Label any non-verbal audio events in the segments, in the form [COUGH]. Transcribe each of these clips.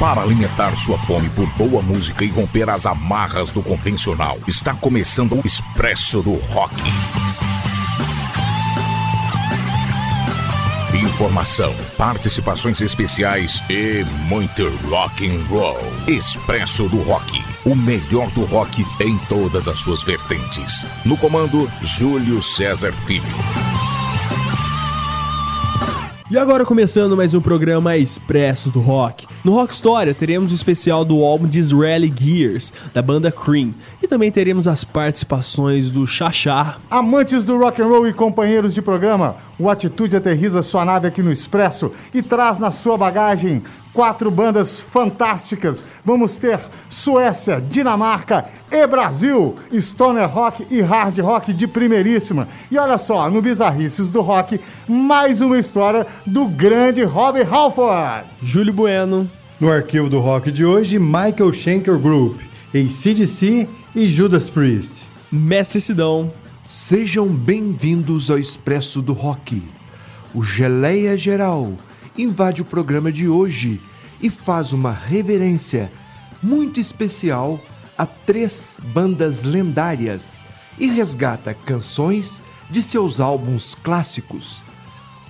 Para alimentar sua fome por boa música e romper as amarras do convencional, está começando o Expresso do Rock. Informação, participações especiais e muito rock and roll. Expresso do Rock, o melhor do rock em todas as suas vertentes. No comando, Júlio César Filho. E agora começando mais um programa Expresso do Rock. No Rock História teremos o especial do álbum Disraeli Gears, da banda Cream. E também teremos as participações do Xaxá. Amantes do rock and roll e companheiros de programa, o Atitude aterriza sua nave aqui no Expresso e traz na sua bagagem quatro bandas fantásticas. Vamos ter Suécia, Dinamarca e Brasil, Stoner Rock e Hard Rock de primeiríssima. E olha só, no Bizarrices do Rock, mais uma história do grande Rob Halford. Júlio Bueno. No arquivo do rock de hoje, Michael Schenker Group, ACDC e Judas Priest. Mestre Sidão. Sejam bem-vindos ao Expresso do Rock. O Geleia Geral invade o programa de hoje e faz uma reverência muito especial a três bandas lendárias e resgata canções de seus álbuns clássicos.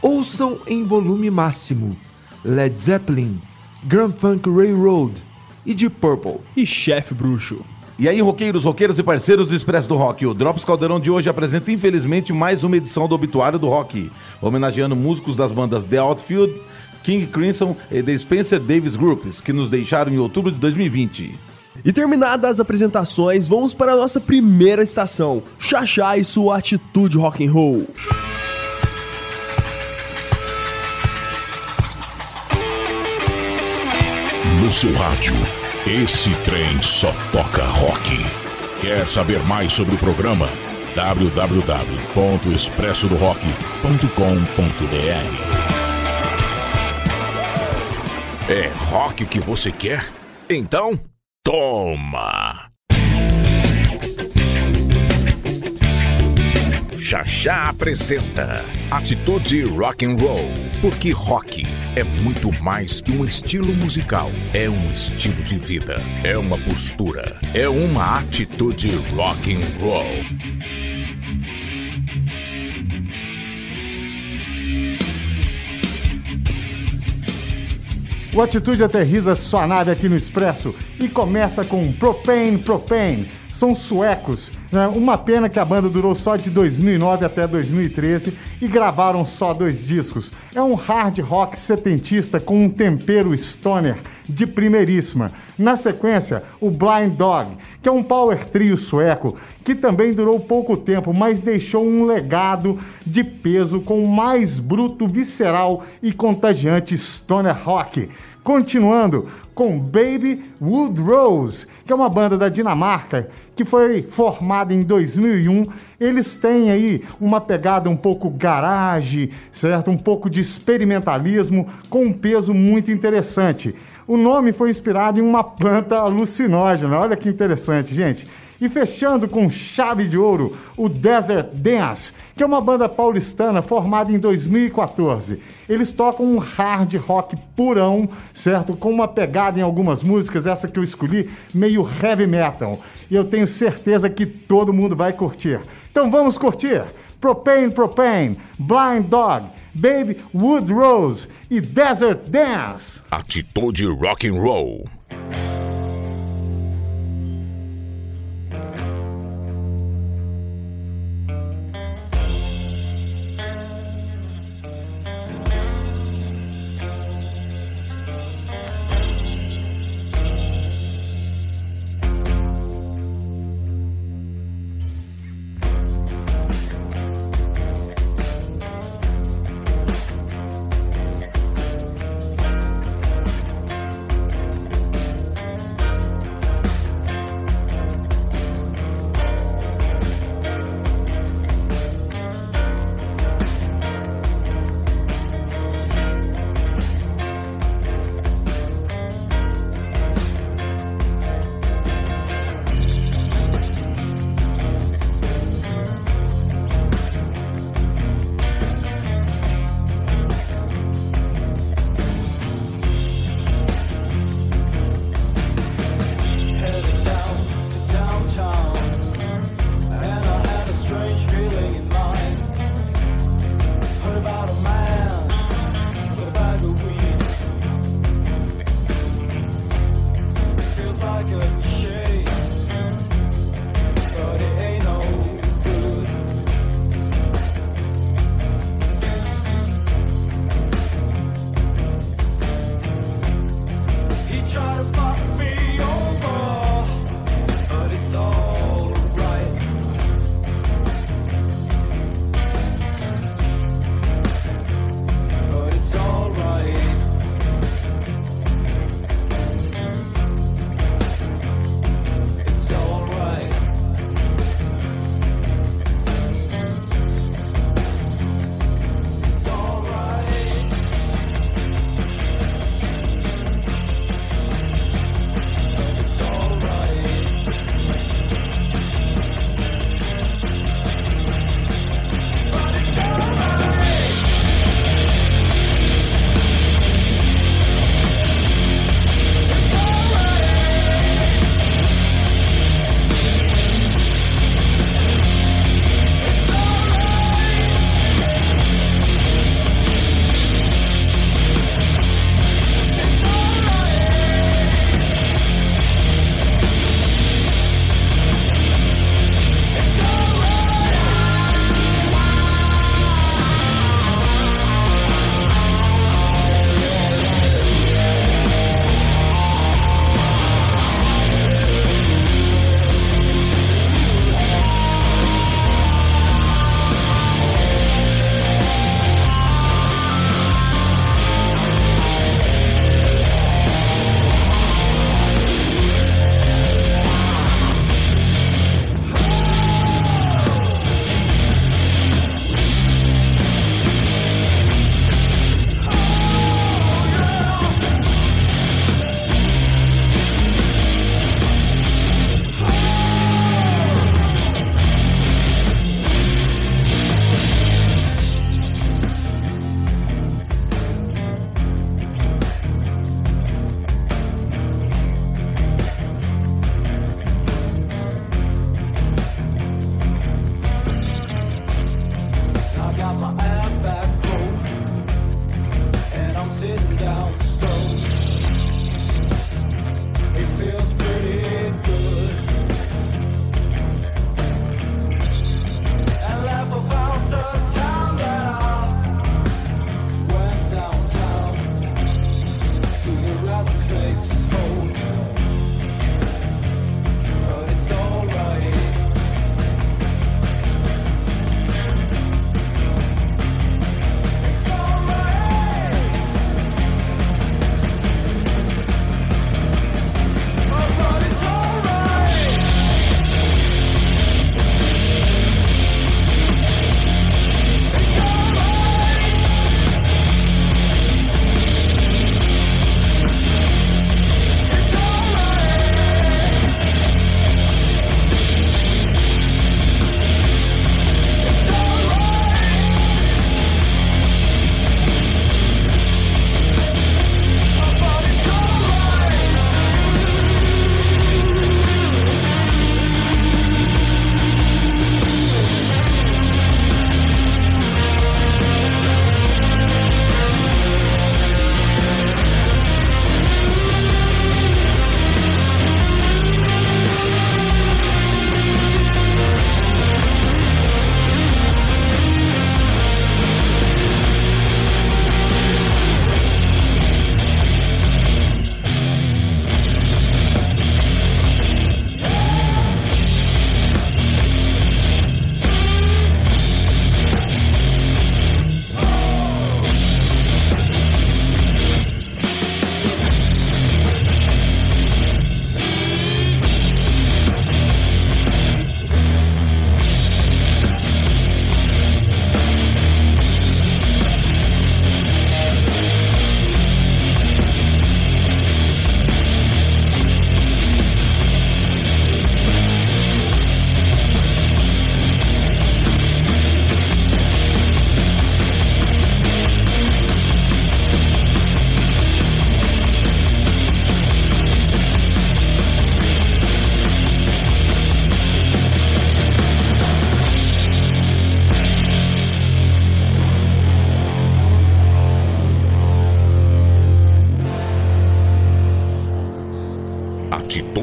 Ouçam em volume máximo Led Zeppelin, Grand Funk Railroad e Deep Purple. E Chefe Bruxo. E aí, roqueiros, roqueiros e parceiros do Expresso do Rock, o Drops Caldeirão de hoje apresenta infelizmente mais uma edição do Obituário do Rock, homenageando músicos das bandas The Outfield, King Crimson e The Spencer Davis Groups, que nos deixaram em outubro de 2020. E terminadas as apresentações, vamos para a nossa primeira estação, Xaxá e sua atitude rock and roll. No seu rádio, esse trem só toca rock. Quer saber mais sobre o programa? www.expressodorock.com.br É rock que você quer? Então, toma! Xaxá apresenta Atitude Rock and Roll, porque rock é muito mais que um estilo musical, é um estilo de vida, é uma postura, é uma atitude rock and roll. O Atitude aterriza sua nave aqui no Expresso e começa com Propane Propane. São suecos. Né? Uma pena que a banda durou só de 2009 até 2013 e gravaram só dois discos. É um hard rock setentista com um tempero stoner de primeiríssima. Na sequência, o Blind Dog, que é um power trio sueco que também durou pouco tempo, mas deixou um legado de peso com o mais bruto, visceral e contagiante stoner rock. Continuando com Baby Wood Rose, que é uma banda da Dinamarca que foi formada em 2001. Eles têm aí uma pegada um pouco garage, certo? Um pouco de experimentalismo com um peso muito interessante. O nome foi inspirado em uma planta alucinógena. Olha que interessante, gente. E fechando com chave de ouro, o Desert Dance, que é uma banda paulistana formada em 2014. Eles tocam um hard rock purão, certo? Com uma pegada em algumas músicas, essa que eu escolhi, meio heavy metal. E eu tenho certeza que todo mundo vai curtir. Então vamos curtir! Propane Propane, Blind Dog, Baby Wood Rose e Desert Dance. Atitude Rock and Roll.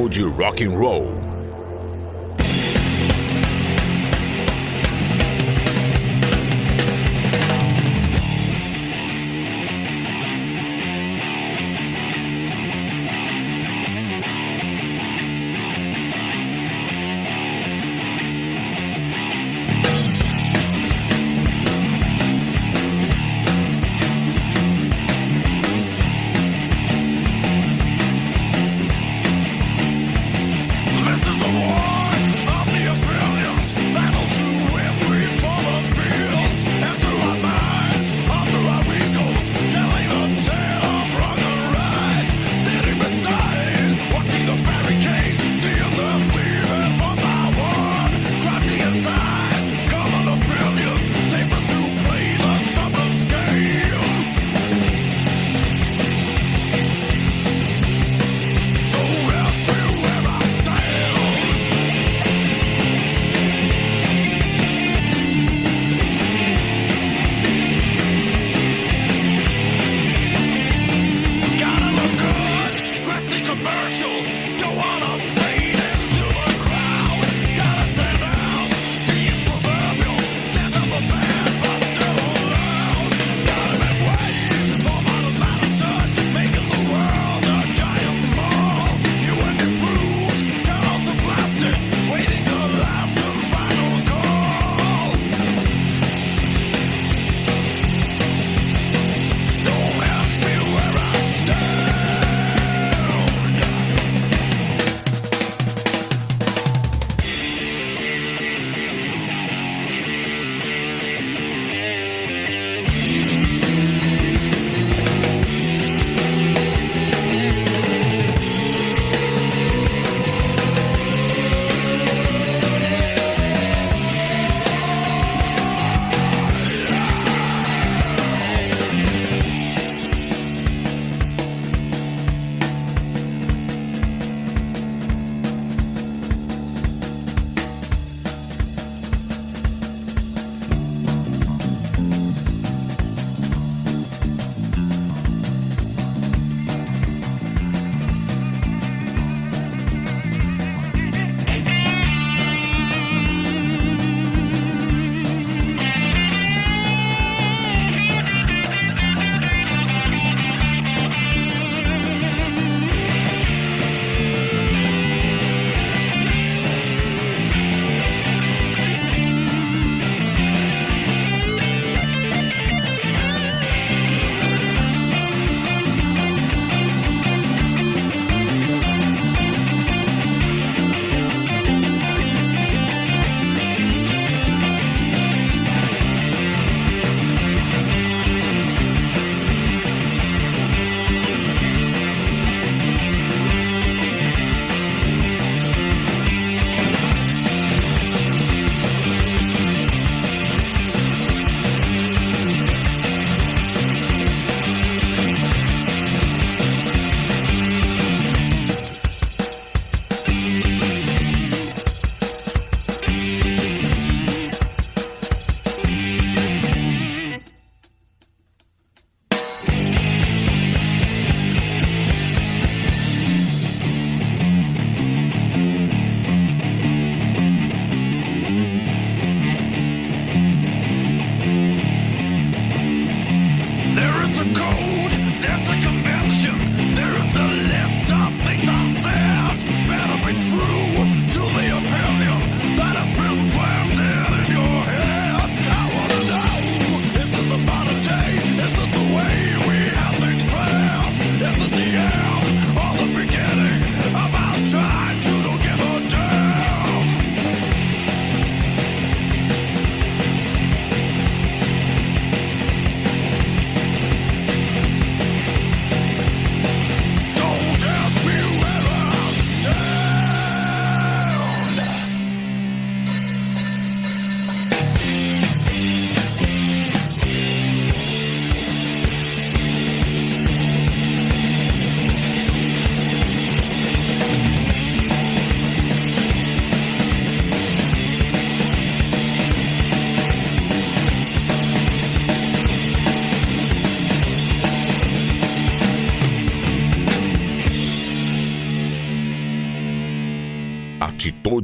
Atitude Rock and Roll.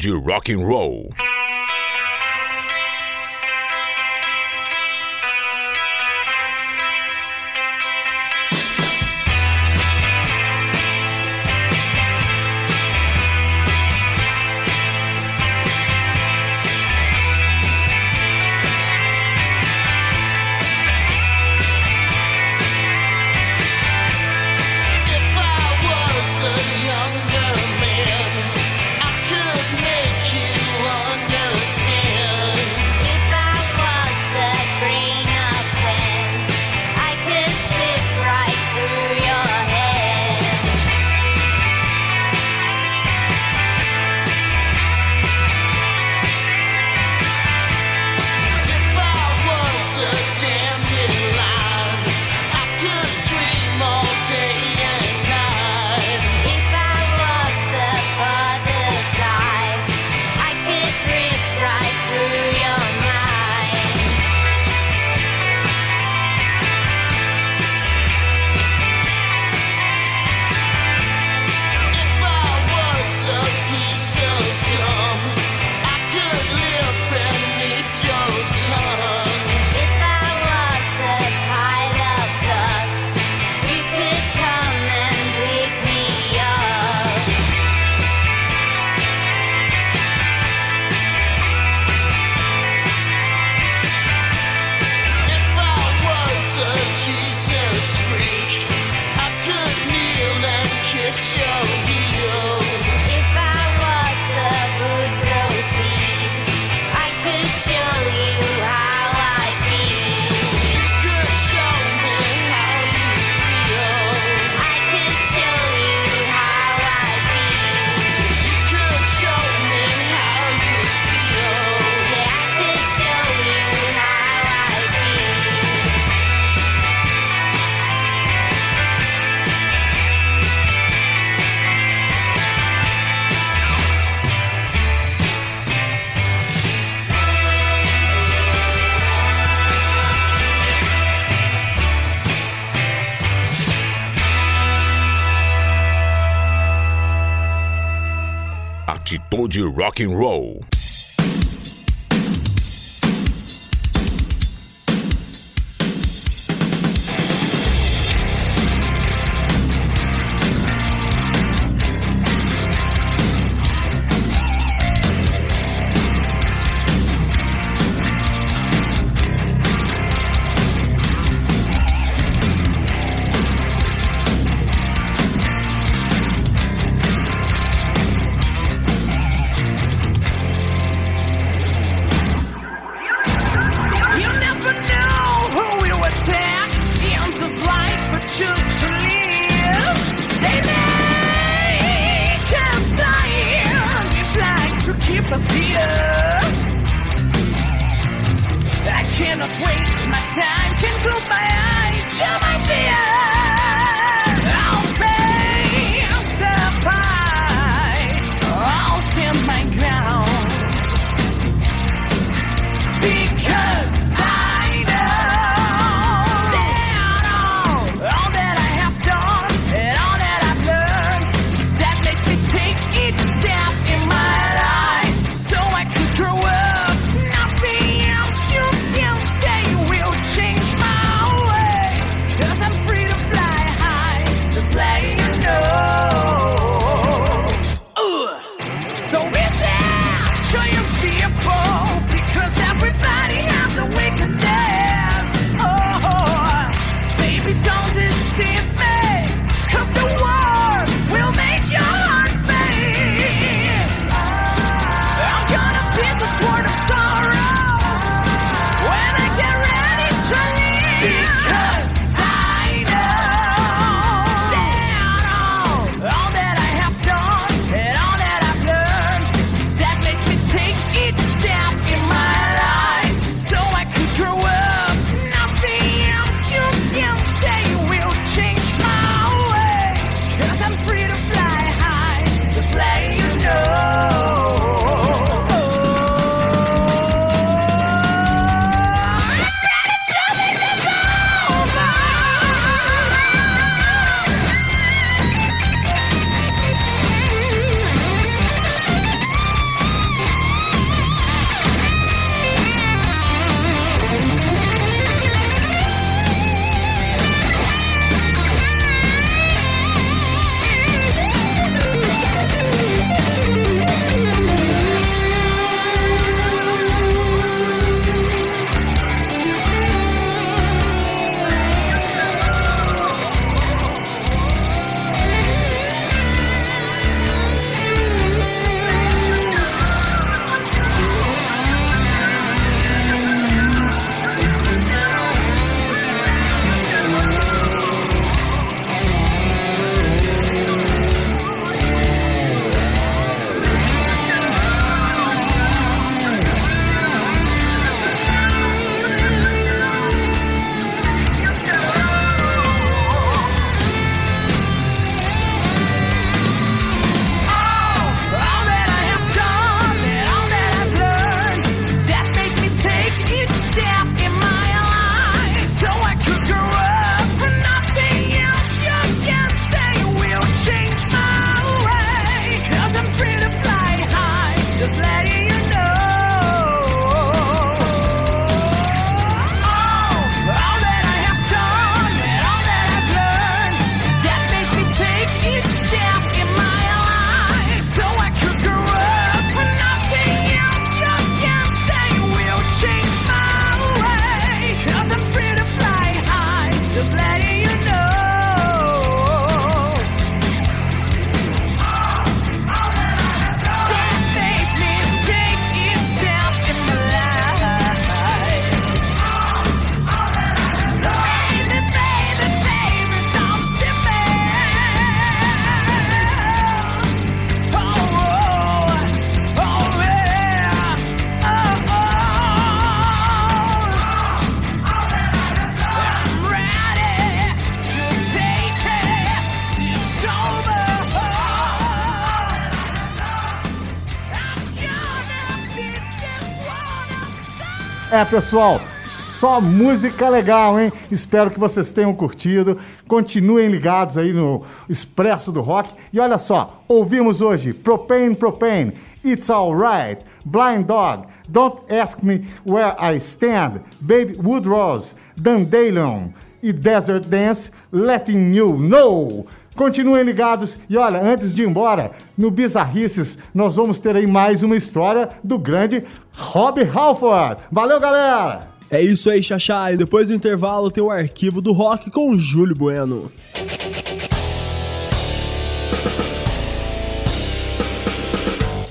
Atitude Rock and Roll. Rock and Roll. É, pessoal, só música legal, hein? Espero que vocês tenham curtido. Continuem ligados aí no Expresso do Rock. E olha só, ouvimos hoje Propane Propane, It's Alright, Blind Dog, Don't Ask Me Where I Stand, Baby Woodrose, Dandelion e Desert Dance, Letting You Know. Continuem ligados e olha, antes de ir embora, no Bizarrices nós vamos ter aí mais uma história do grande Rob Halford. Valeu, galera! É isso aí, Xaxá. E depois do intervalo tem o arquivo do rock com o Júlio Bueno.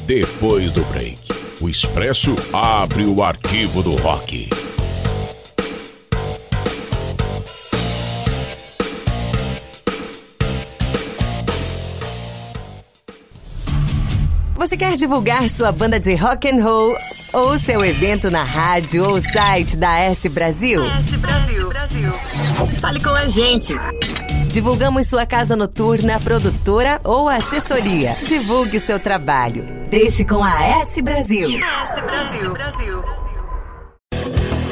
Depois do break, o Expresso abre o arquivo do rock. Você quer divulgar sua banda de rock and roll ou seu evento na rádio ou site da S Brasil? S Brasil. Fale com a gente. Divulgamos sua casa noturna, produtora ou assessoria. Divulgue seu trabalho. Deixe com a S Brasil. S Brasil.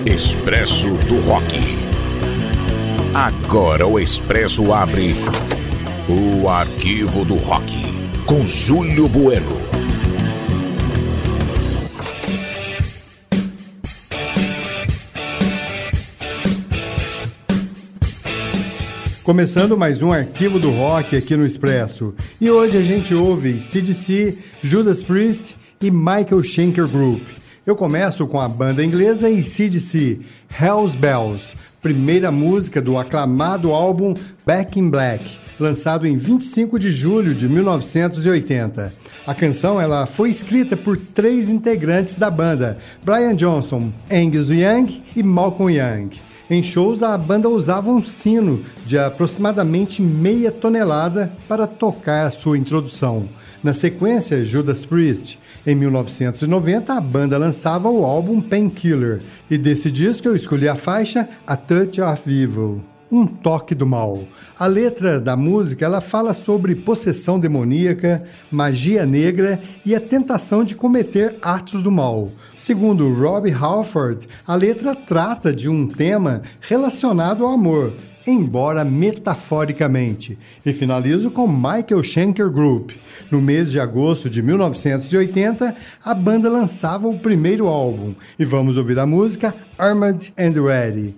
Expresso do Rock. Agora o Expresso abre o arquivo do rock com Júlio Bueno. Começando mais um arquivo do rock aqui no Expresso. E hoje a gente ouve CDC, Judas Priest e Michael Schenker Group. Eu começo com a banda inglesa CDC, Hell's Bells, primeira música do aclamado álbum Back in Black, lançado em 25 de julho de 1980. A canção ela foi escrita por três integrantes da banda: Brian Johnson, Angus Young e Malcolm Young. Em shows, a banda usava um sino de aproximadamente meia tonelada para tocar a sua introdução. Na sequência, Judas Priest. Em 1990, a banda lançava o álbum Painkiller, e desse disco eu escolhi a faixa A Touch of Evil. Um toque do mal. A letra da música ela fala sobre possessão demoníaca, magia negra e a tentação de cometer atos do mal. Segundo Rob Halford, a letra trata de um tema relacionado ao amor, embora metaforicamente. E finalizo com Michael Schenker Group. No mês de agosto de 1980, a banda lançava o primeiro álbum. E vamos ouvir a música Armored and Ready.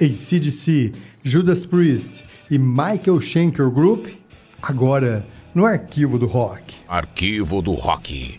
ACDC, Judas Priest e Michael Schenker Group, agora no Arquivo do Rock. Arquivo do Rock.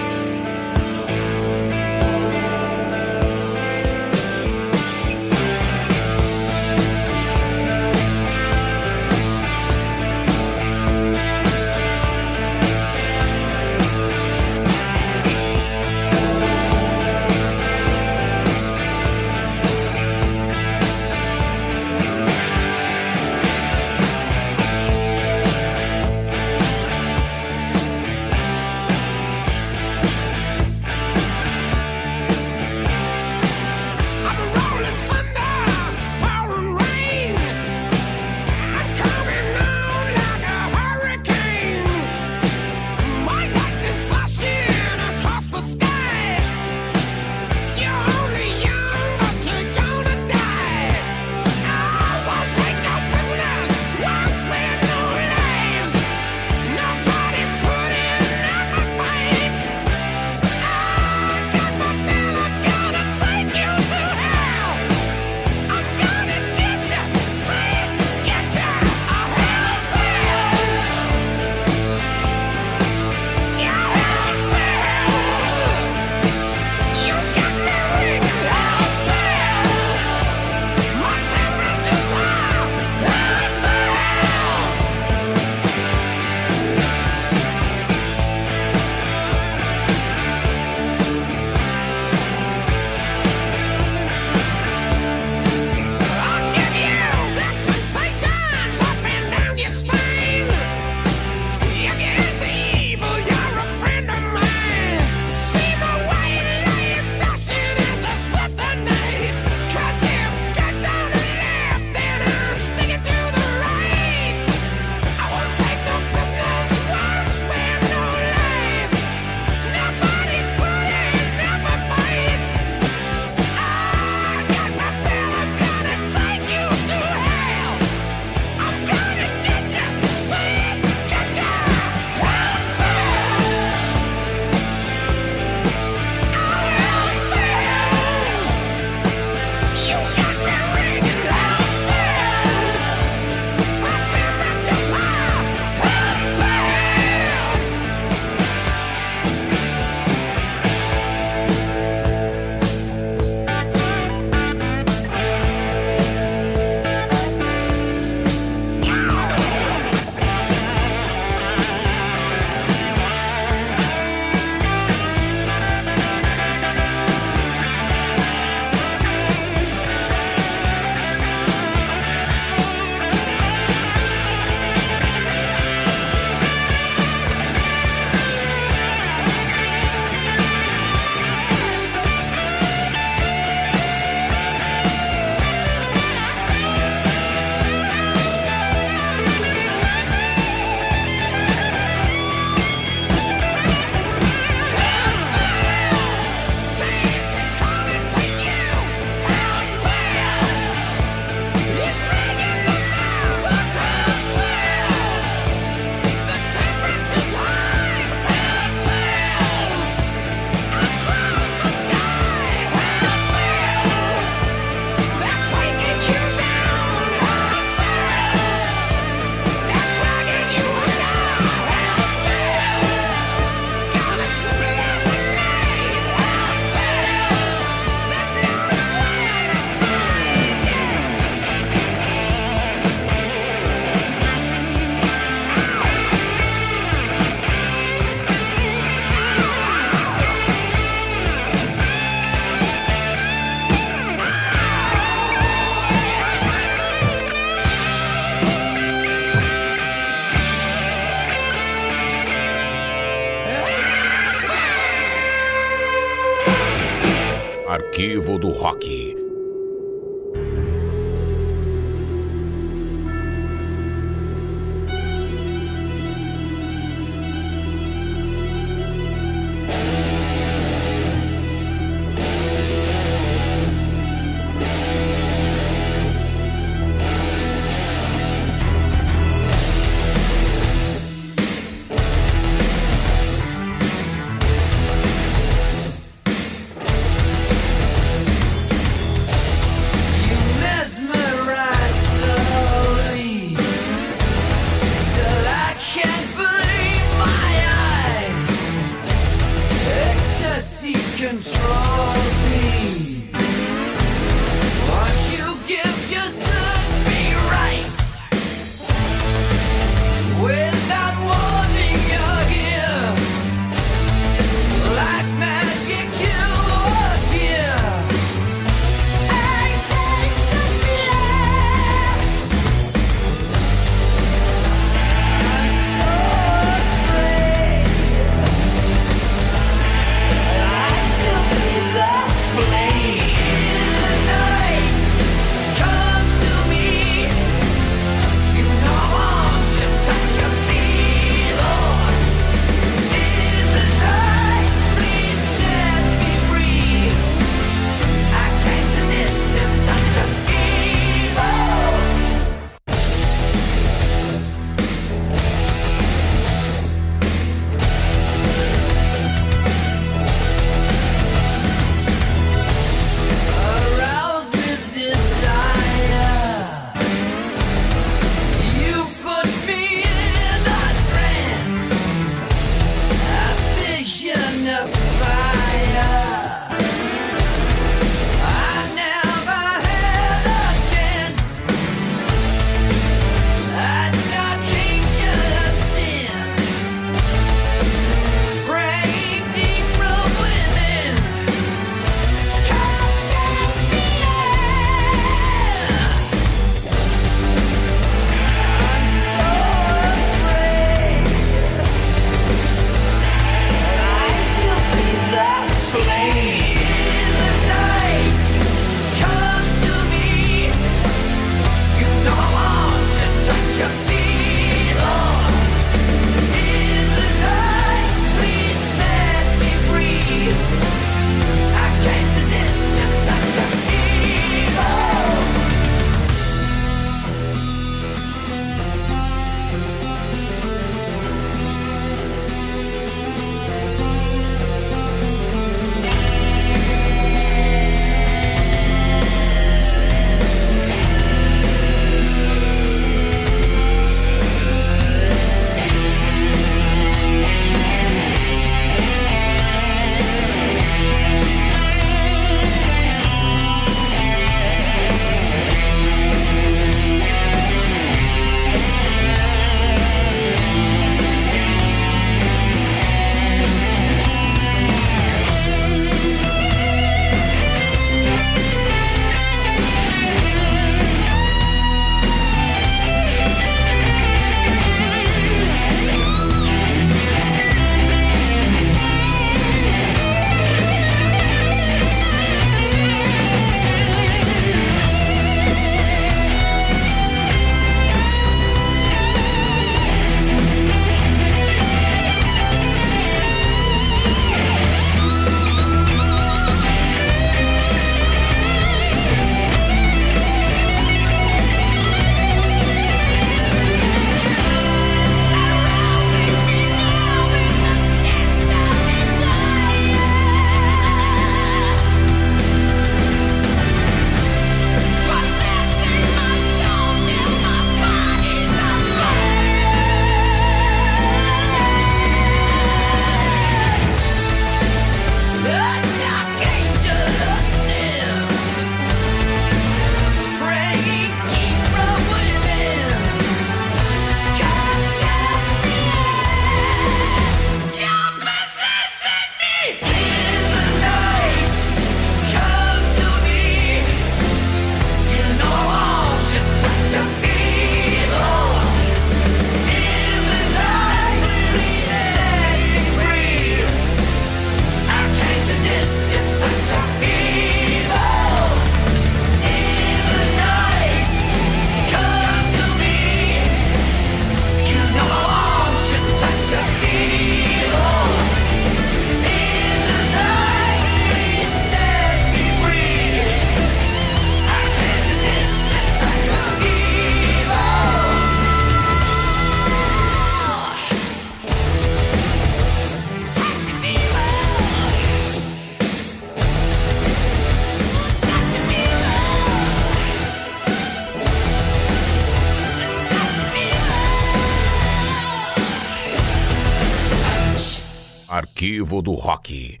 Arquivo do Rock.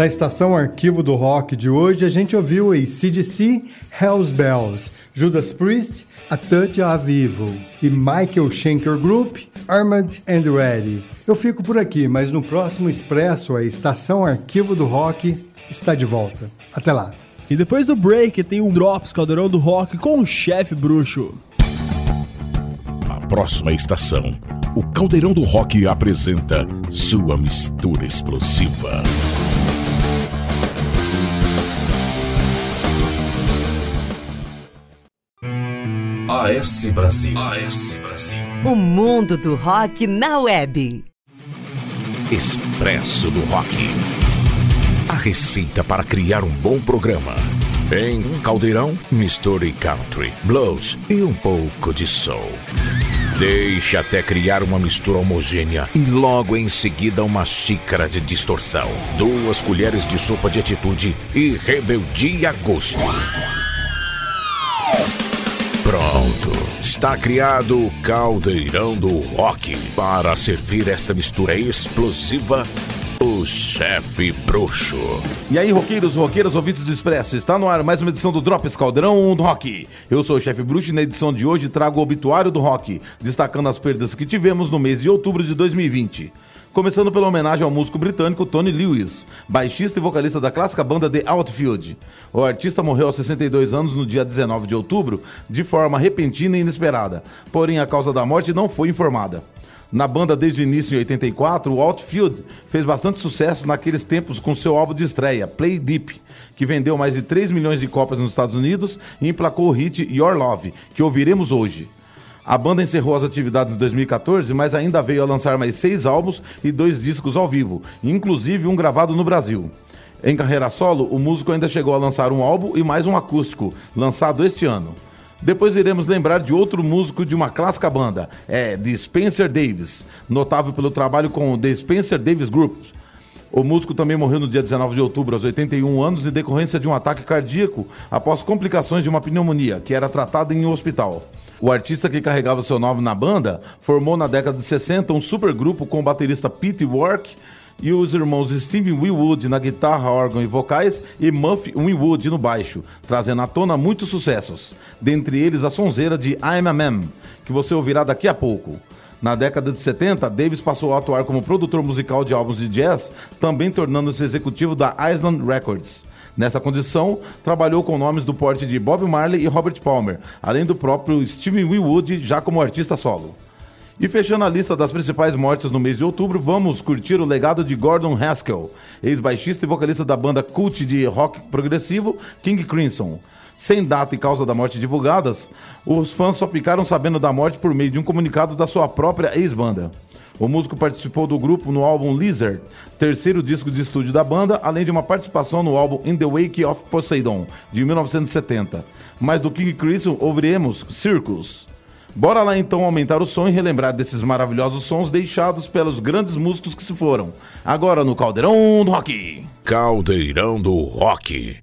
Na estação Arquivo do Rock de hoje, a gente ouviu ACDC, Hells Bells, Judas Priest, A Touch of Evil e Michael Schenker Group, Armed and Ready. Eu fico por aqui, mas no próximo Expresso, a estação Arquivo do Rock está de volta. Até lá. E depois do break tem o Drops Caldeirão do Rock com o chefe bruxo. A próxima estação, o Caldeirão do Rock apresenta sua mistura explosiva. AS Brasil. AS Brasil. O mundo do rock na web. Expresso do Rock. A receita para criar um bom programa. Em um caldeirão, misture country, blues e um pouco de soul. Deixe até criar uma mistura homogênea e logo em seguida uma xícara de distorção, duas colheres de sopa de atitude e rebeldia a gosto. Está criado o caldeirão do rock para servir esta mistura explosiva. O chefe bruxo. E aí, roqueiros, roqueiras, ouvintes do Expresso, está no ar mais uma edição do Drops Caldeirão do Rock. Eu sou o chefe bruxo e na edição de hoje trago o obituário do rock, destacando as perdas que tivemos no mês de outubro de 2020. Começando pela homenagem ao músico britânico Tony Lewis, baixista e vocalista da clássica banda The Outfield. O artista morreu aos 62 anos no dia 19 de outubro, de forma repentina e inesperada, porém a causa da morte não foi informada. Na banda desde o início em 84, o Outfield fez bastante sucesso naqueles tempos com seu álbum de estreia, Play Deep, que vendeu mais de 3 milhões de cópias nos Estados Unidos e emplacou o hit Your Love, que ouviremos hoje. A banda encerrou as atividades em 2014, mas ainda veio a lançar mais seis álbuns e dois discos ao vivo, inclusive um gravado no Brasil. Em carreira solo, o músico ainda chegou a lançar um álbum e mais um acústico, lançado este ano. Depois iremos lembrar de outro músico de uma clássica banda, é de Spencer Davis, notável pelo trabalho com o The Spencer Davis Group. O músico também morreu no dia 19 de outubro, aos 81 anos, em decorrência de um ataque cardíaco após complicações de uma pneumonia, que era tratada em um hospital. O artista que carregava seu nome na banda formou na década de 60 um supergrupo com o baterista Pete Work e os irmãos Steve Winwood na guitarra, órgão e vocais e Muff Winwood no baixo, trazendo à tona muitos sucessos, dentre eles a sonzeira de I'm a Man, que você ouvirá daqui a pouco. Na década de 70, Davis passou a atuar como produtor musical de álbuns de jazz, também tornando-se executivo da Island Records. Nessa condição, trabalhou com nomes do porte de Bob Marley e Robert Palmer, além do próprio Steve Winwood, já como artista solo. E fechando a lista das principais mortes no mês de outubro, vamos curtir o legado de Gordon Haskell, ex-baixista e vocalista da banda cult de rock progressivo King Crimson. Sem data e causa da morte divulgadas, os fãs só ficaram sabendo da morte por meio de um comunicado da sua própria ex-banda. O músico participou do grupo no álbum Lizard, terceiro disco de estúdio da banda, além de uma participação no álbum In the Wake of Poseidon, de 1970. Mas do King Crimson ouviremos Circus. Bora lá então aumentar o som e relembrar desses maravilhosos sons deixados pelos grandes músicos que se foram. Agora no Caldeirão do Rock. Caldeirão do rock.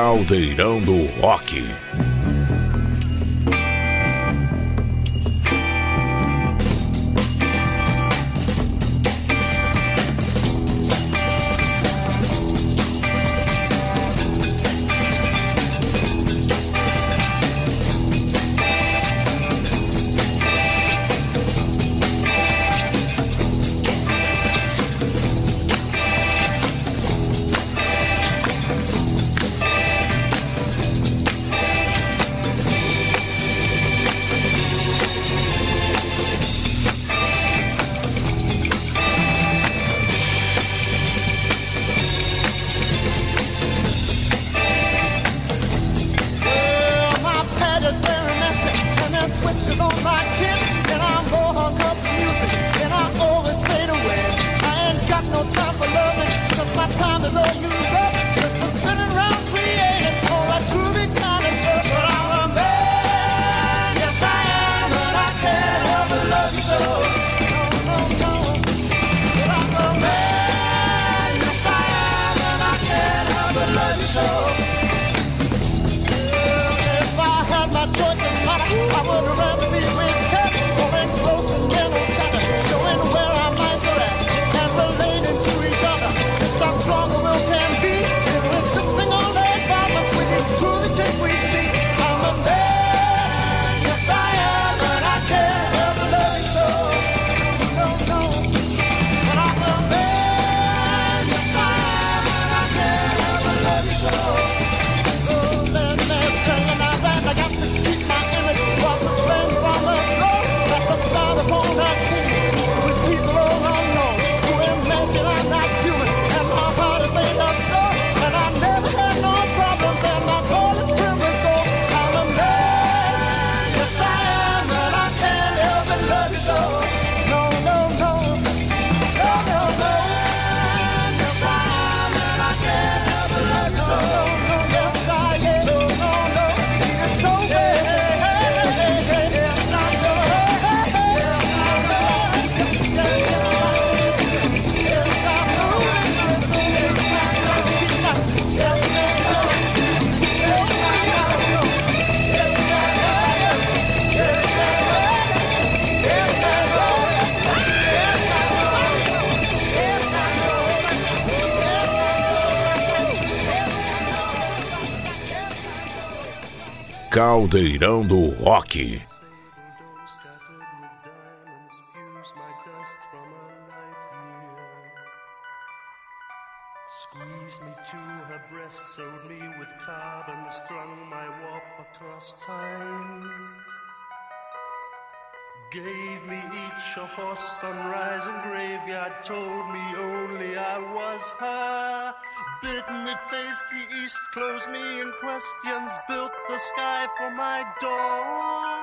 Caldeirão do Rock. no time for loving, cause my time is all you. caldeirão do rock. The east closed me in questions, built the sky for my door.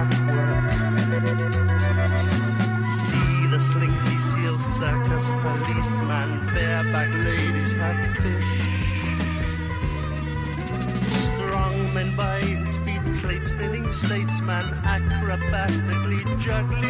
See the slinky seal circus policeman, bareback ladies, and fish. Strong men by speed plate spinning statesman, acrobatically juggling.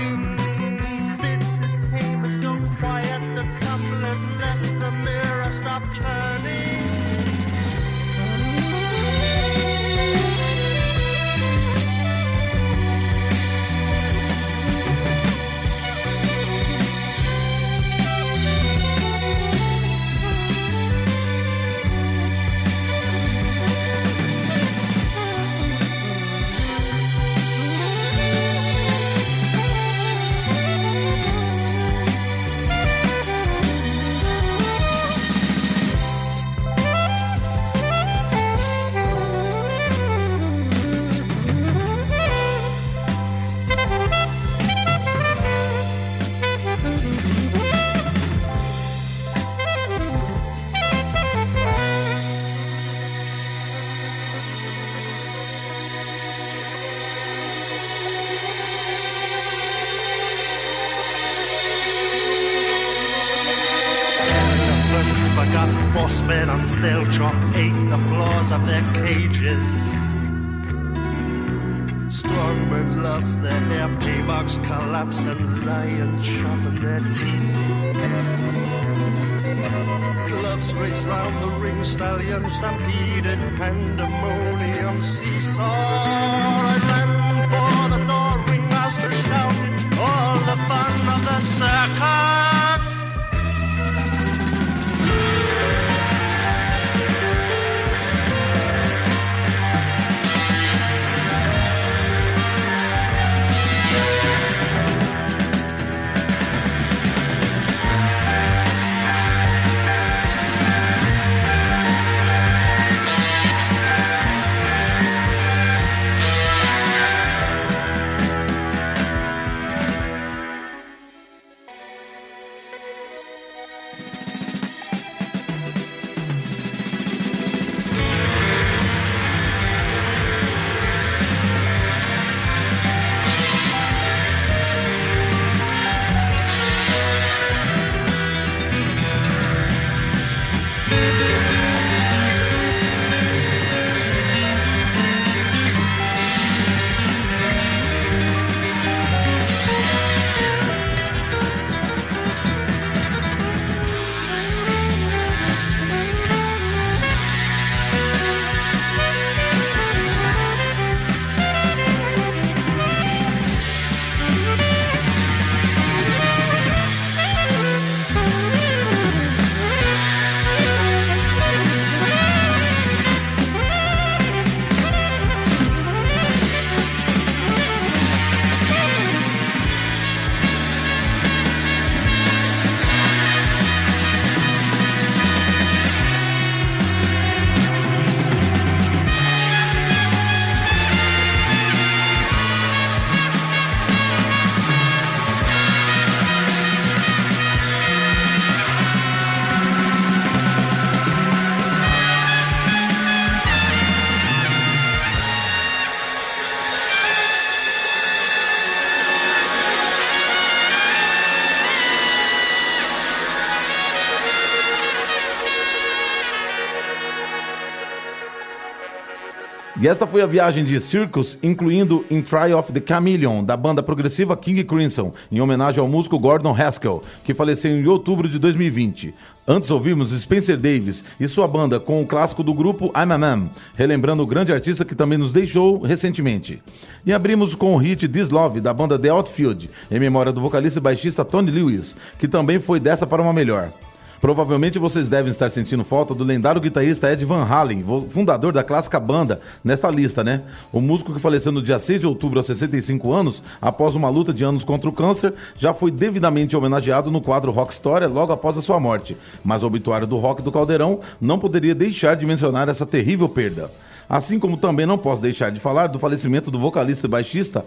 E esta foi a viagem de Circus, incluindo In Try of the Chameleon, da banda progressiva King Crimson, em homenagem ao músico Gordon Haskell, que faleceu em outubro de 2020. Antes ouvimos Spencer Davis e sua banda com o clássico do grupo I'm a Man, relembrando o grande artista que também nos deixou recentemente. E abrimos com o hit This Love, da banda The Outfield, em memória do vocalista e baixista Tony Lewis, que também foi dessa para uma melhor. Provavelmente vocês devem estar sentindo falta do lendário guitarrista Ed Van Halen, fundador da clássica banda, nesta lista, né? O músico que faleceu no dia 6 de outubro aos 65 anos, após uma luta de anos contra o câncer, já foi devidamente homenageado no quadro Rock História logo após a sua morte. Mas o obituário do rock do Caldeirão não poderia deixar de mencionar essa terrível perda. Assim como também não posso deixar de falar do falecimento do vocalista e baixista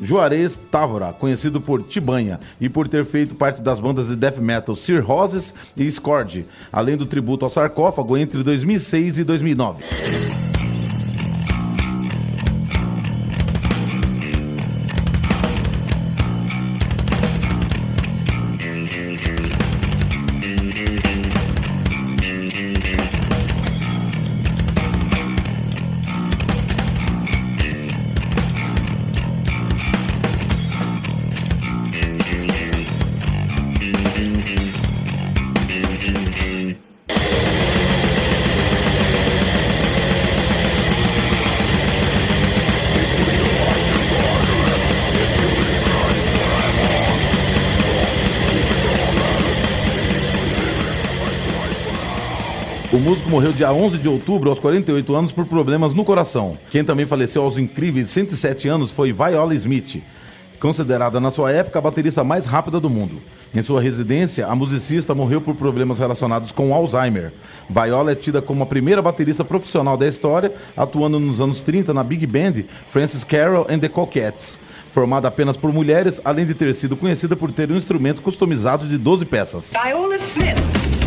Juarez Távora, conhecido por Tibanha e por ter feito parte das bandas de death metal Sir Roses e Scourge, além do tributo ao sarcófago entre 2006 e 2009. Morreu dia 11 de outubro, aos 48 anos, por problemas no coração. Quem também faleceu aos incríveis 107 anos foi Viola Smith, considerada na sua época a baterista mais rápida do mundo. Em sua residência, a musicista morreu por problemas relacionados com Alzheimer. Viola é tida como a primeira baterista profissional da história, atuando nos anos 30 na Big Band Francis Carroll and the Coquettes. Formada apenas por mulheres, além de ter sido conhecida por ter um instrumento customizado de 12 peças. Viola Smith.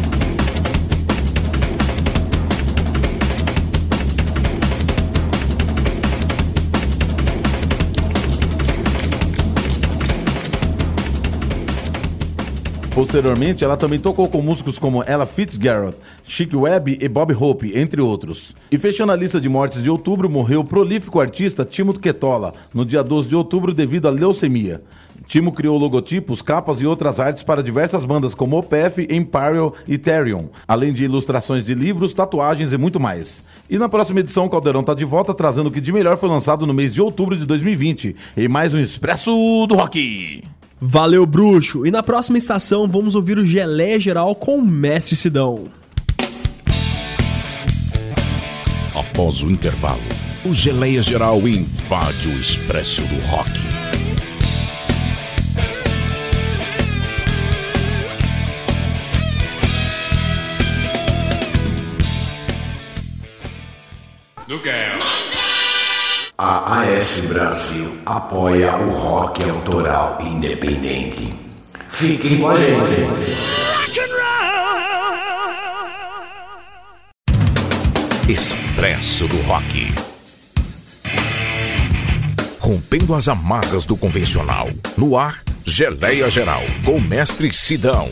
Posteriormente, ela também tocou com músicos como Ella Fitzgerald, Chick Webb e Bob Hope, entre outros. E fechando a lista de mortes de outubro, morreu o prolífico artista Timo Ketola, no dia 12 de outubro devido à leucemia. Timo criou logotipos, capas e outras artes para diversas bandas como Opeth, Imperial e Therion, além de ilustrações de livros, tatuagens e muito mais. E na próxima edição, o Caldeirão tá de volta trazendo o que de melhor foi lançado no mês de outubro de 2020, em mais um Expresso do Rock. Valeu, bruxo! E na próxima estação vamos ouvir o Gelé Geral com o Mestre Sidão. Após o intervalo, o Geleia Geral invade o Expresso do Rock. A AS Brasil apoia o rock autoral independente. Fiquem com a gente. Expresso do Rock. Rompendo as amarras do convencional. No ar, Geleia Geral, com o mestre Sidão.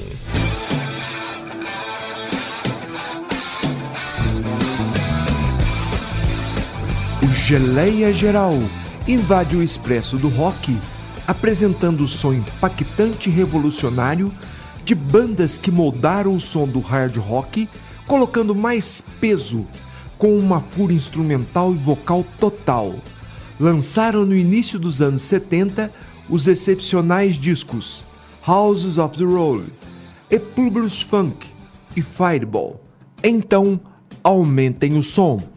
Geleia Geral invade o expresso do rock, apresentando o som impactante e revolucionário de bandas que moldaram o som do hard rock, colocando mais peso com uma fúria instrumental e vocal total. Lançaram no início dos anos 70 os excepcionais discos Houses of the Road, e Publius Funk e Fireball. Então, aumentem o som.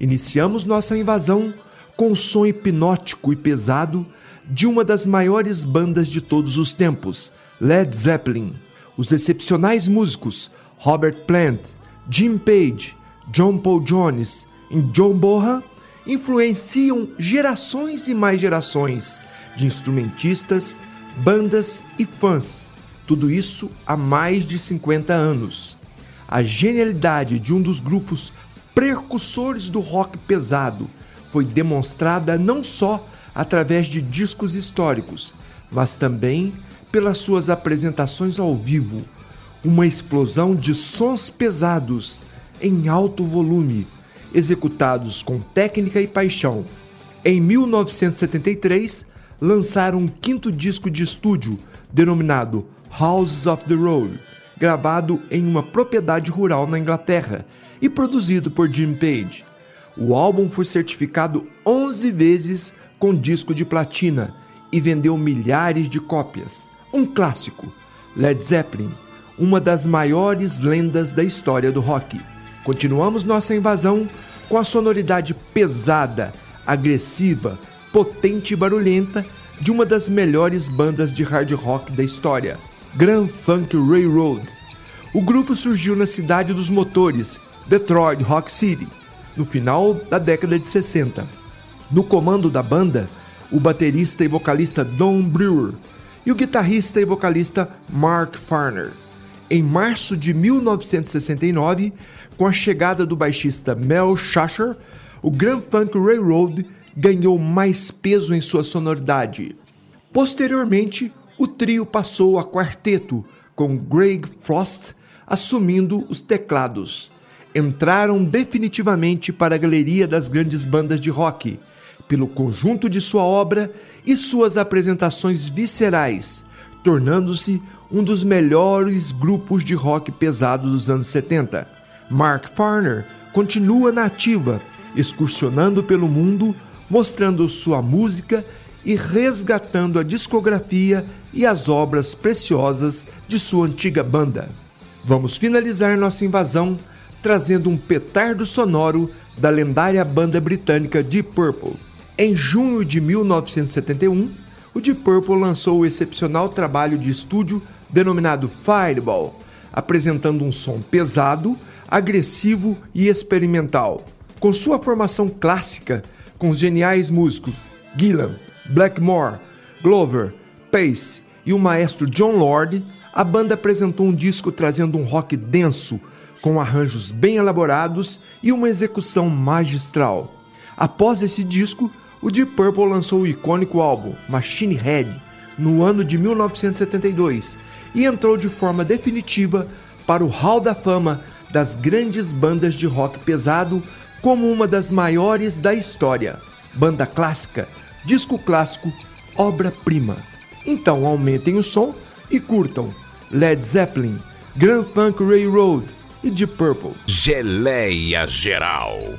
Iniciamos nossa invasão com o som hipnótico e pesado de uma das maiores bandas de todos os tempos, Led Zeppelin. Os excepcionais músicos Robert Plant, Jim Page, John Paul Jones e John Bonham influenciam gerações e mais gerações de instrumentistas, bandas e fãs. Tudo isso há mais de 50 anos. A genialidade de um dos grupos precursores do rock pesado foi demonstrada não só através de discos históricos, mas também pelas suas apresentações ao vivo. Uma explosão de sons pesados em alto volume, executados com técnica e paixão. Em 1973, lançaram um quinto disco de estúdio denominado Houses of the Road, gravado em uma propriedade rural na Inglaterra e produzido por Jim Page. O álbum foi certificado 11 vezes com disco de platina e vendeu milhares de cópias. Um clássico, Led Zeppelin, uma das maiores lendas da história do rock. Continuamos nossa invasão com a sonoridade pesada, agressiva, potente e barulhenta de uma das melhores bandas de hard rock da história, Grand Funk Railroad. O grupo surgiu na cidade dos motores, Detroit Rock City, no final da década de 60. No comando da banda, o baterista e vocalista Don Brewer e o guitarrista e vocalista Mark Farner. Em março de 1969, com a chegada do baixista Mel Shasher, o Grand Funk Railroad ganhou mais peso em sua sonoridade. Posteriormente, o trio passou a quarteto, com Greg Frost assumindo os teclados. Entraram definitivamente para a galeria das grandes bandas de rock, pelo conjunto de sua obra e suas apresentações viscerais, tornando-se um dos melhores grupos de rock pesado dos anos 70. Mark Farner continua na ativa, excursionando pelo mundo, mostrando sua música e resgatando a discografia e as obras preciosas de sua antiga banda. Vamos finalizar nossa invasão trazendo um petardo sonoro da lendária banda britânica Deep Purple. Em junho de 1971, o Deep Purple lançou o excepcional trabalho de estúdio denominado Fireball, apresentando um som pesado, agressivo e experimental. Com sua formação clássica, com os geniais músicos Gillan, Blackmore, Glover, Pace e o maestro John Lord, a banda apresentou um disco trazendo um rock denso, com arranjos bem elaborados e uma execução magistral. Após esse disco, o Deep Purple lançou o icônico álbum Machine Head no ano de 1972 e entrou de forma definitiva para o Hall da Fama das grandes bandas de rock pesado como uma das maiores da história. Banda clássica, disco clássico, obra-prima. Então aumentem o som e curtam Led Zeppelin, Grand Funk Railroad e Deep Purple. Geleia Geral.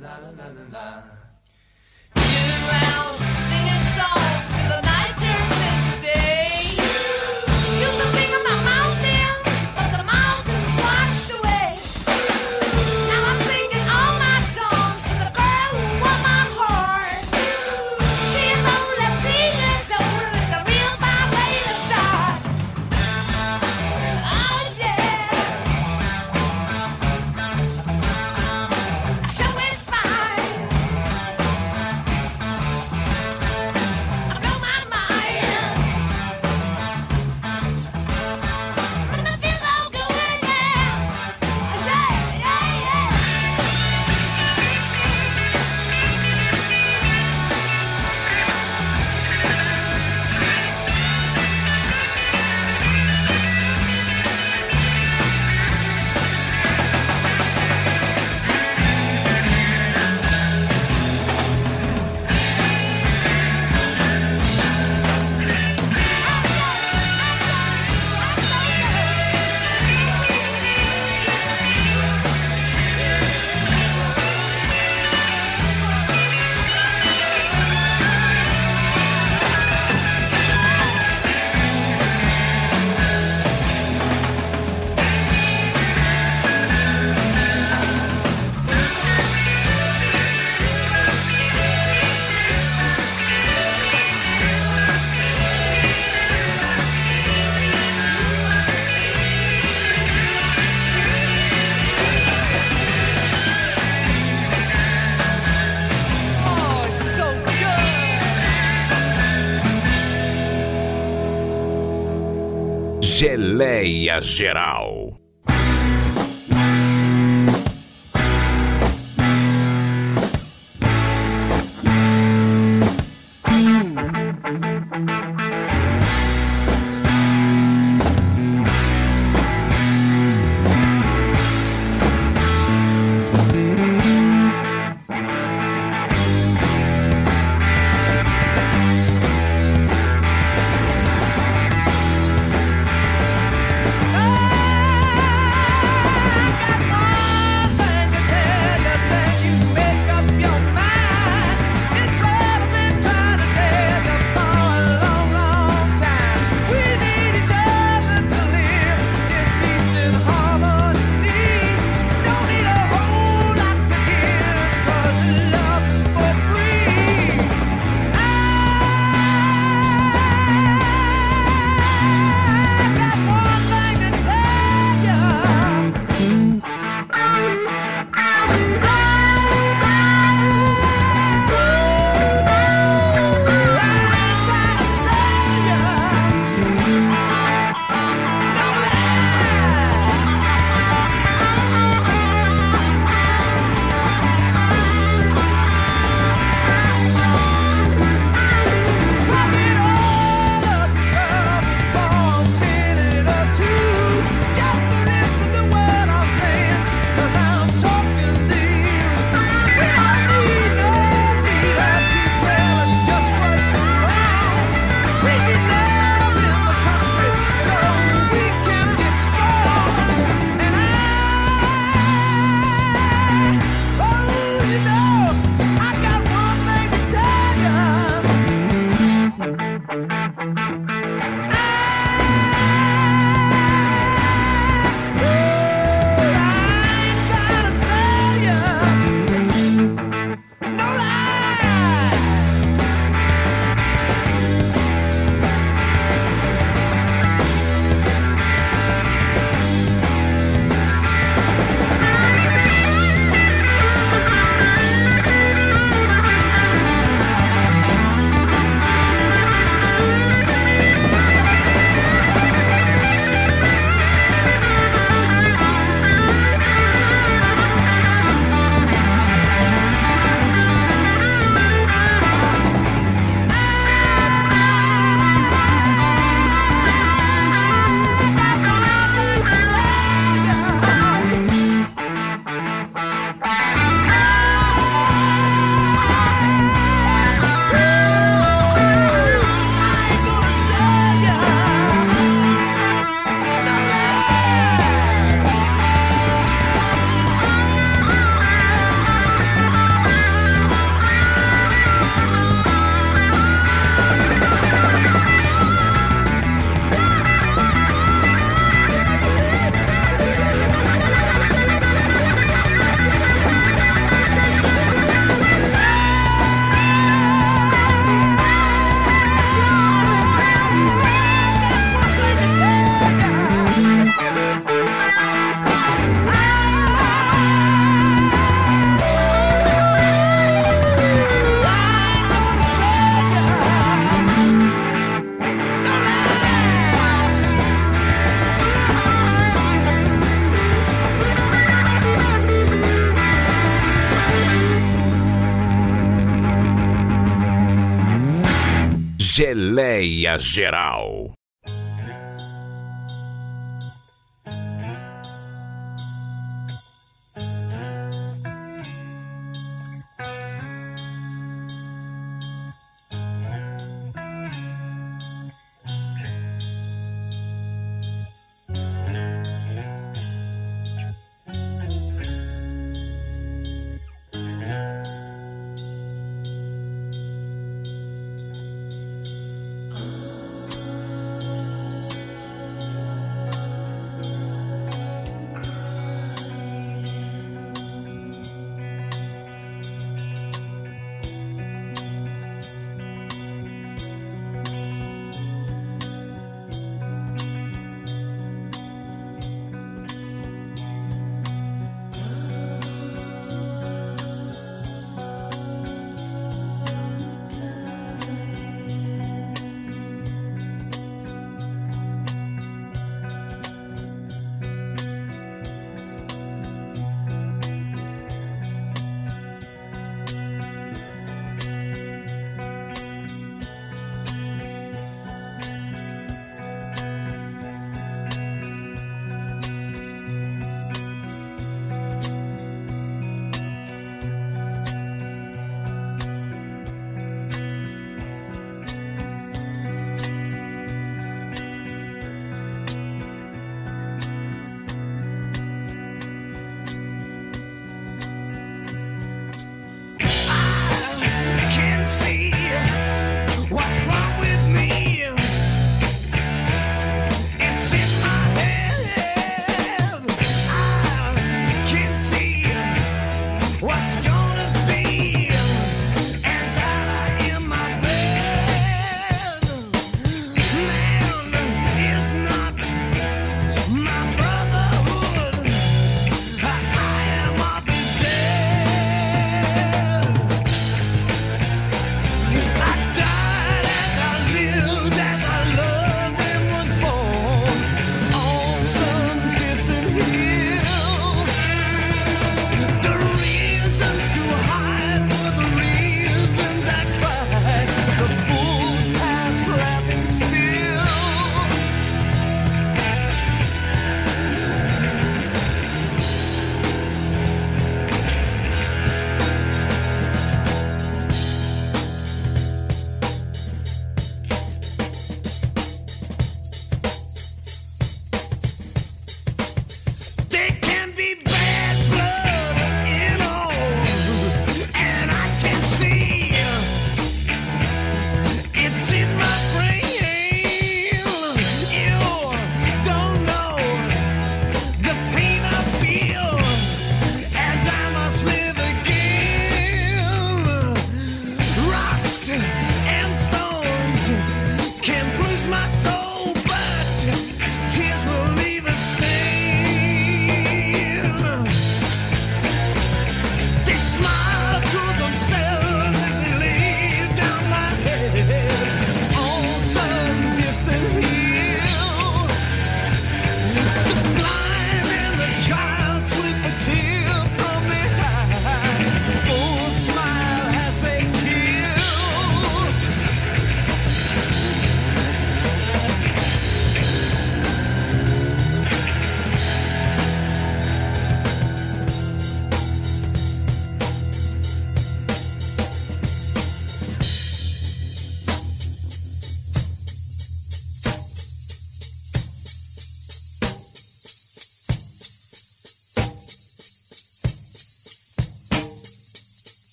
나는 나는 나. Geleia Geral. Geral.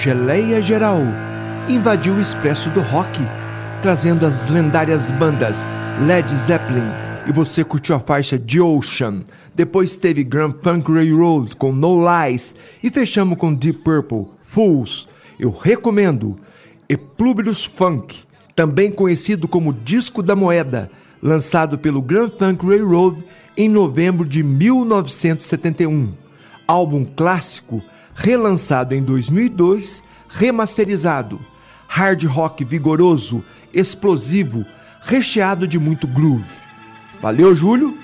Geleia Geral invadiu o expresso do rock, trazendo as lendárias bandas Led Zeppelin e você curtiu a faixa The Ocean. Depois teve Grand Funk Railroad com No Lies e fechamos com Deep Purple, Fools. Eu recomendo Eplúbilos Funk, também conhecido como Disco da Moeda, lançado pelo Grand Funk Railroad em novembro de 1971. Álbum clássico, relançado em 2002, remasterizado. Hard rock vigoroso, explosivo, recheado de muito groove. Valeu, Júlio.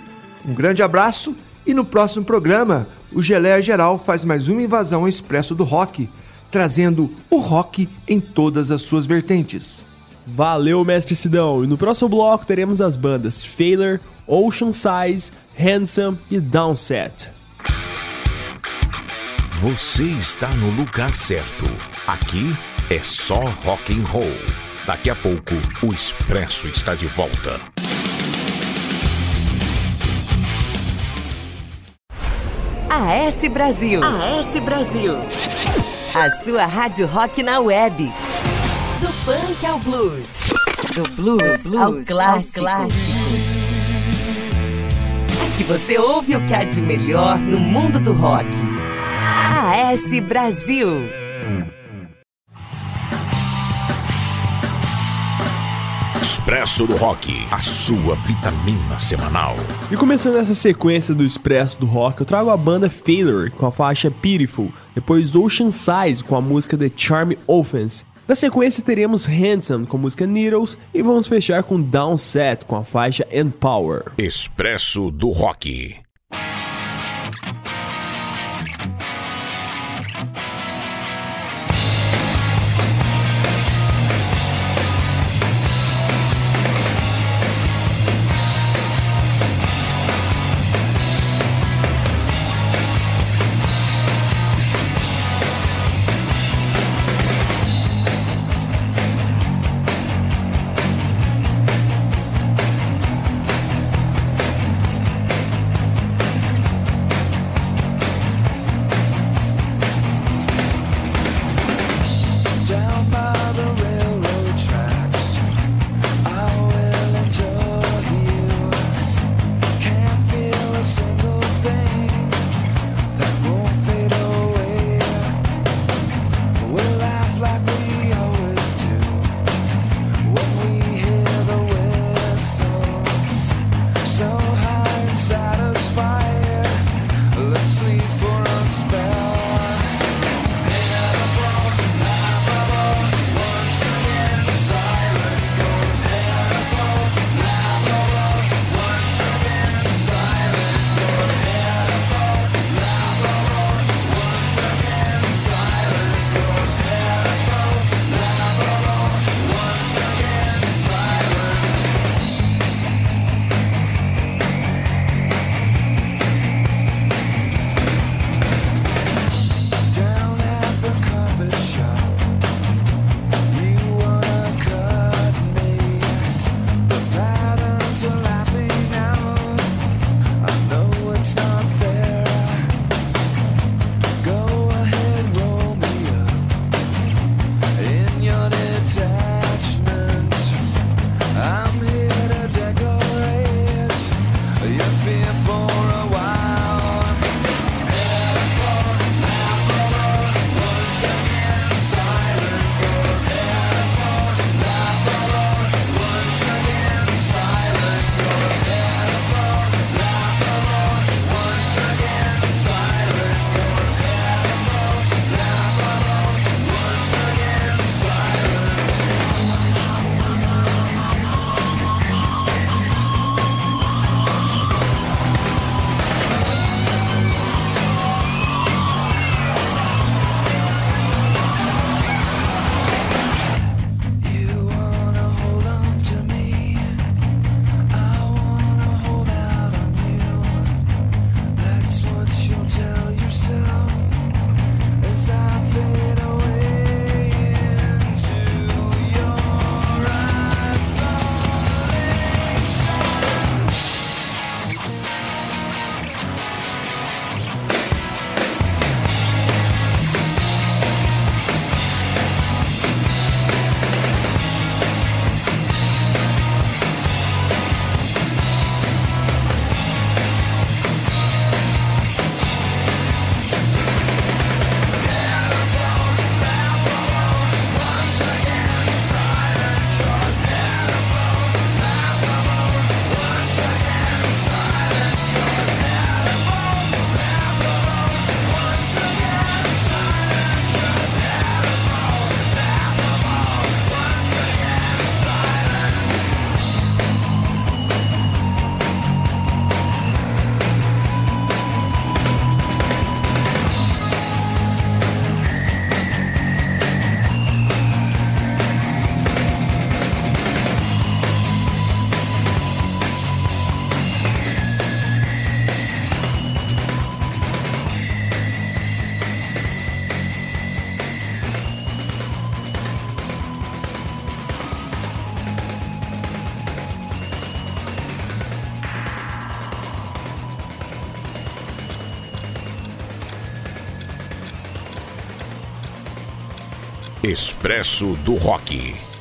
Um grande abraço e no próximo programa, o Geleia Geral faz mais uma invasão ao expresso do rock, trazendo o rock em todas as suas vertentes. Valeu, mestre Sidão. E no próximo bloco teremos as bandas Failure, Ocean Size, Handsome e Downset. Você está no lugar certo. Aqui é só rock and roll. Daqui a pouco o Expresso está de volta. AS Brasil. AS Brasil. A sua rádio rock na web. Do punk ao blues. Do blues, ao clássico. Aqui você ouve o que há de melhor no mundo do rock. AS Brasil. Expresso do Rock, a sua vitamina semanal. E começando essa sequência do Expresso do Rock, eu trago a banda Failure com a faixa Beautiful, depois Ocean Size com a música The Charm Offense. Na sequência teremos Handsome com a música Needles e vamos fechar com Downset com a faixa Empower. Expresso do Rock. Expresso do Rock.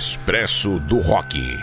Expresso do Rock.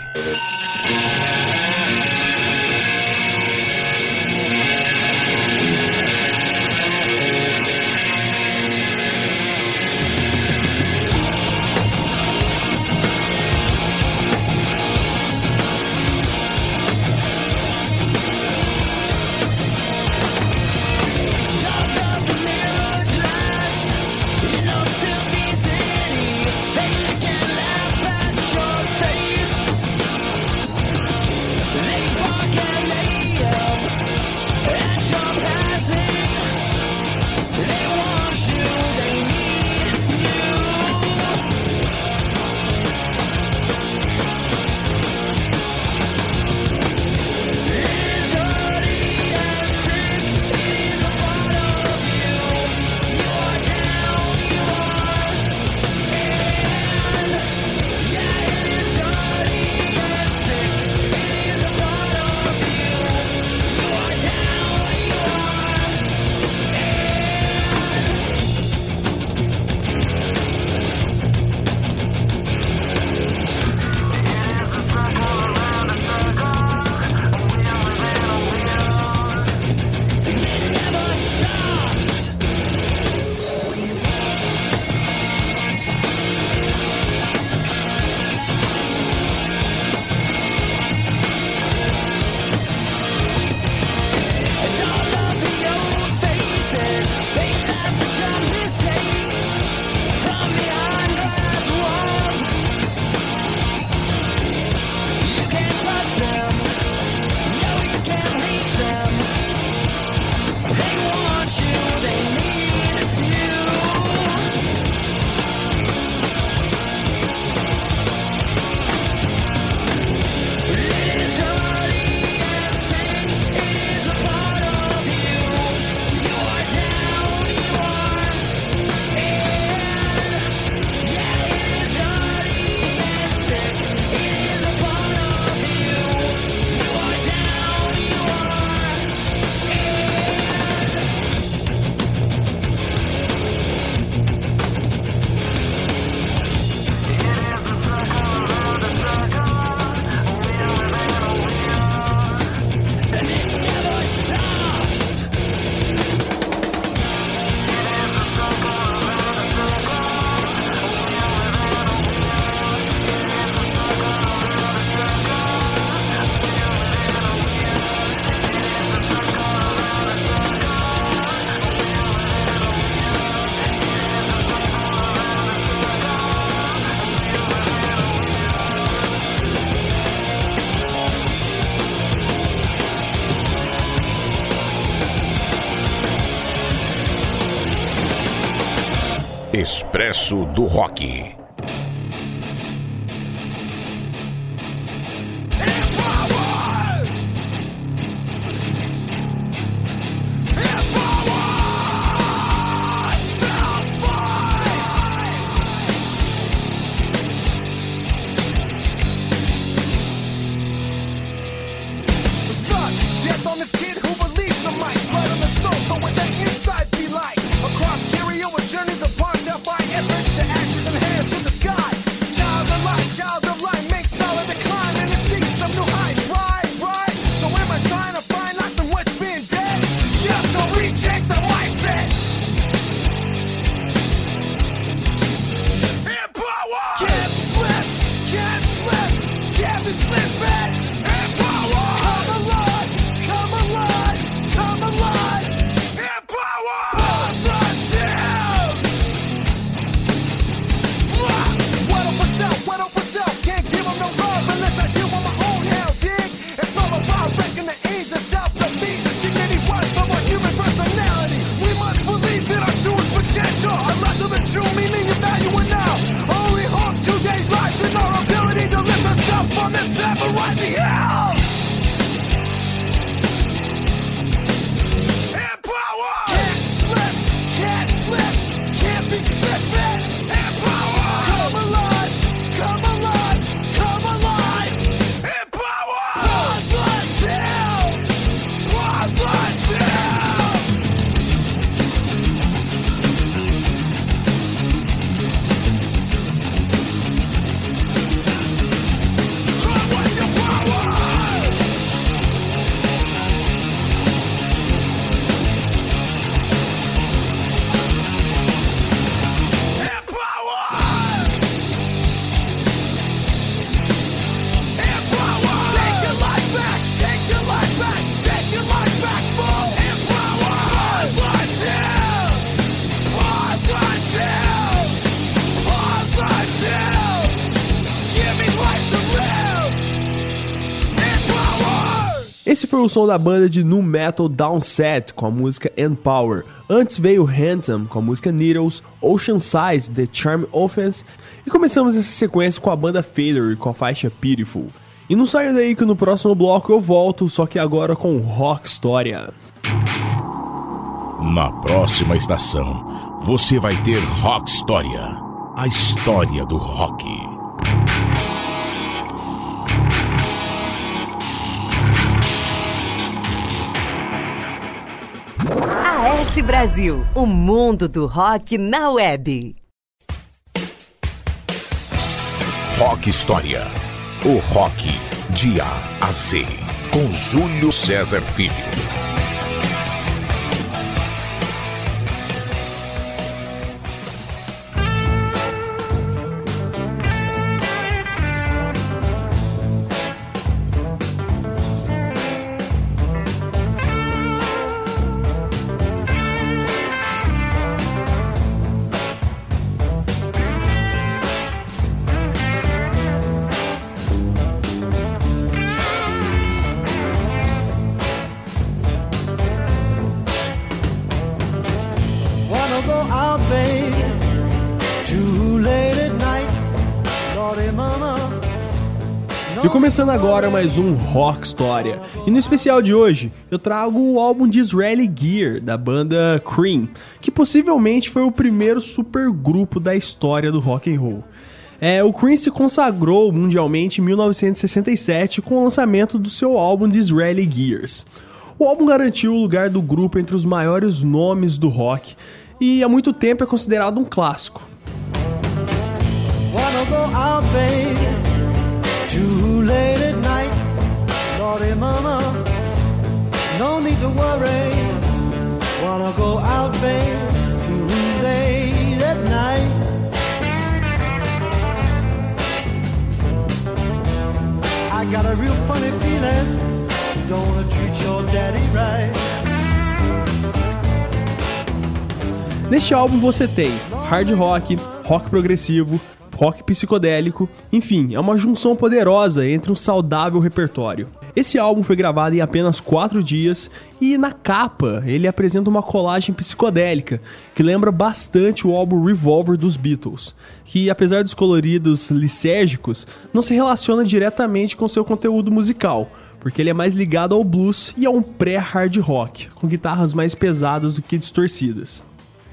Expresso do Rock. Foi o som da banda de nu metal Downset com a música Empower. Antes veio Handsome com a música Needles, Ocean Size, The Charm Offense e começamos essa sequência com a banda Failure com a faixa Beautiful. E não saia daí que no próximo bloco eu volto, só que agora com Rock História. Na próxima estação, você vai ter Rock História a história do rock. AS Brasil, o mundo do rock na web. Rock História. O rock de A a Z. Com Júlio César Filho. Começando agora mais um Rock História. E no especial de hoje, eu trago o álbum de Israeli Gear, da banda Cream, que possivelmente foi o primeiro supergrupo da história do rock and roll. É, o Cream se consagrou mundialmente em 1967 com o lançamento do seu álbum de Israeli Gears. O álbum garantiu o lugar do grupo entre os maiores nomes do rock e há muito tempo é considerado um clássico. Wanna go out, babe? Mama. No need to worry. Wanna go out, babe? Late at night. I got a real funny feeling. Wanna treat your daddy right. Neste álbum você tem hard rock, rock progressivo, rock psicodélico, enfim, é uma junção poderosa entre um saudável repertório. Esse álbum foi gravado em apenas 4 dias e na capa ele apresenta uma colagem psicodélica que lembra bastante o álbum Revolver dos Beatles, que apesar dos coloridos lisérgicos, não se relaciona diretamente com seu conteúdo musical, porque ele é mais ligado ao blues e a um pré-hard rock, com guitarras mais pesadas do que distorcidas.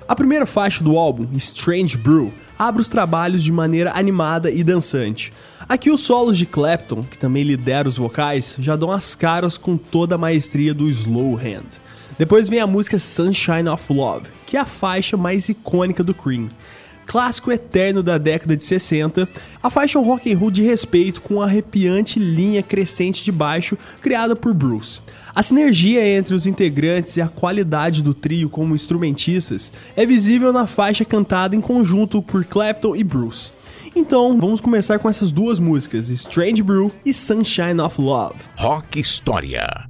A primeira faixa do álbum, Strange Brew, abre os trabalhos de maneira animada e dançante. Aqui os solos de Clapton, que também lidera os vocais, já dão as caras com toda a maestria do slow hand. Depois vem a música Sunshine of Love, que é a faixa mais icônica do Cream. Clássico eterno da década de 60, a faixa é um rock and roll de respeito com uma arrepiante linha crescente de baixo criada por Bruce. A sinergia entre os integrantes e a qualidade do trio como instrumentistas é visível na faixa cantada em conjunto por Clapton e Bruce. Então, vamos começar com essas duas músicas, Strange Brew e Sunshine of Love. Rock História.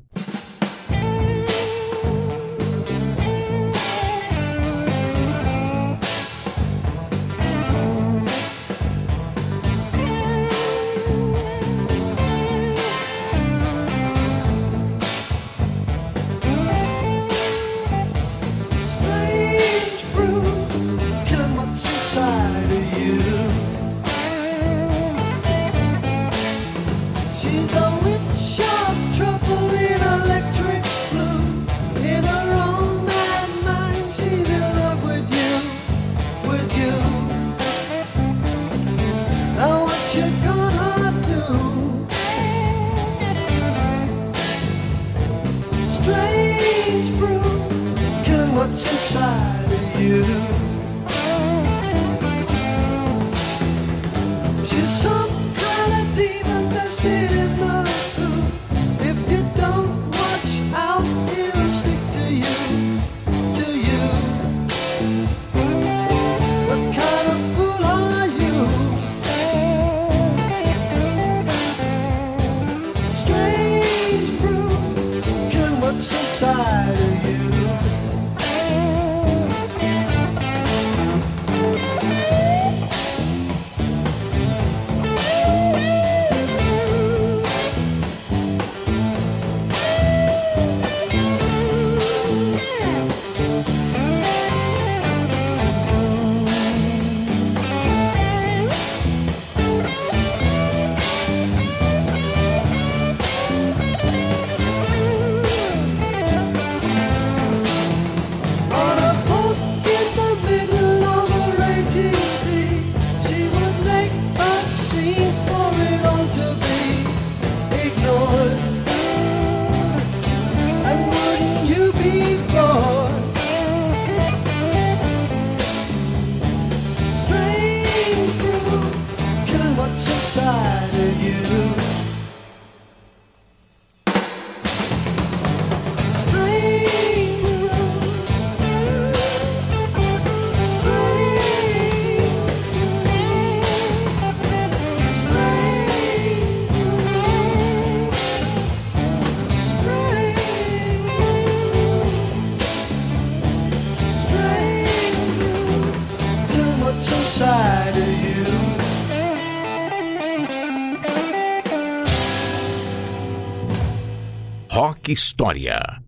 história.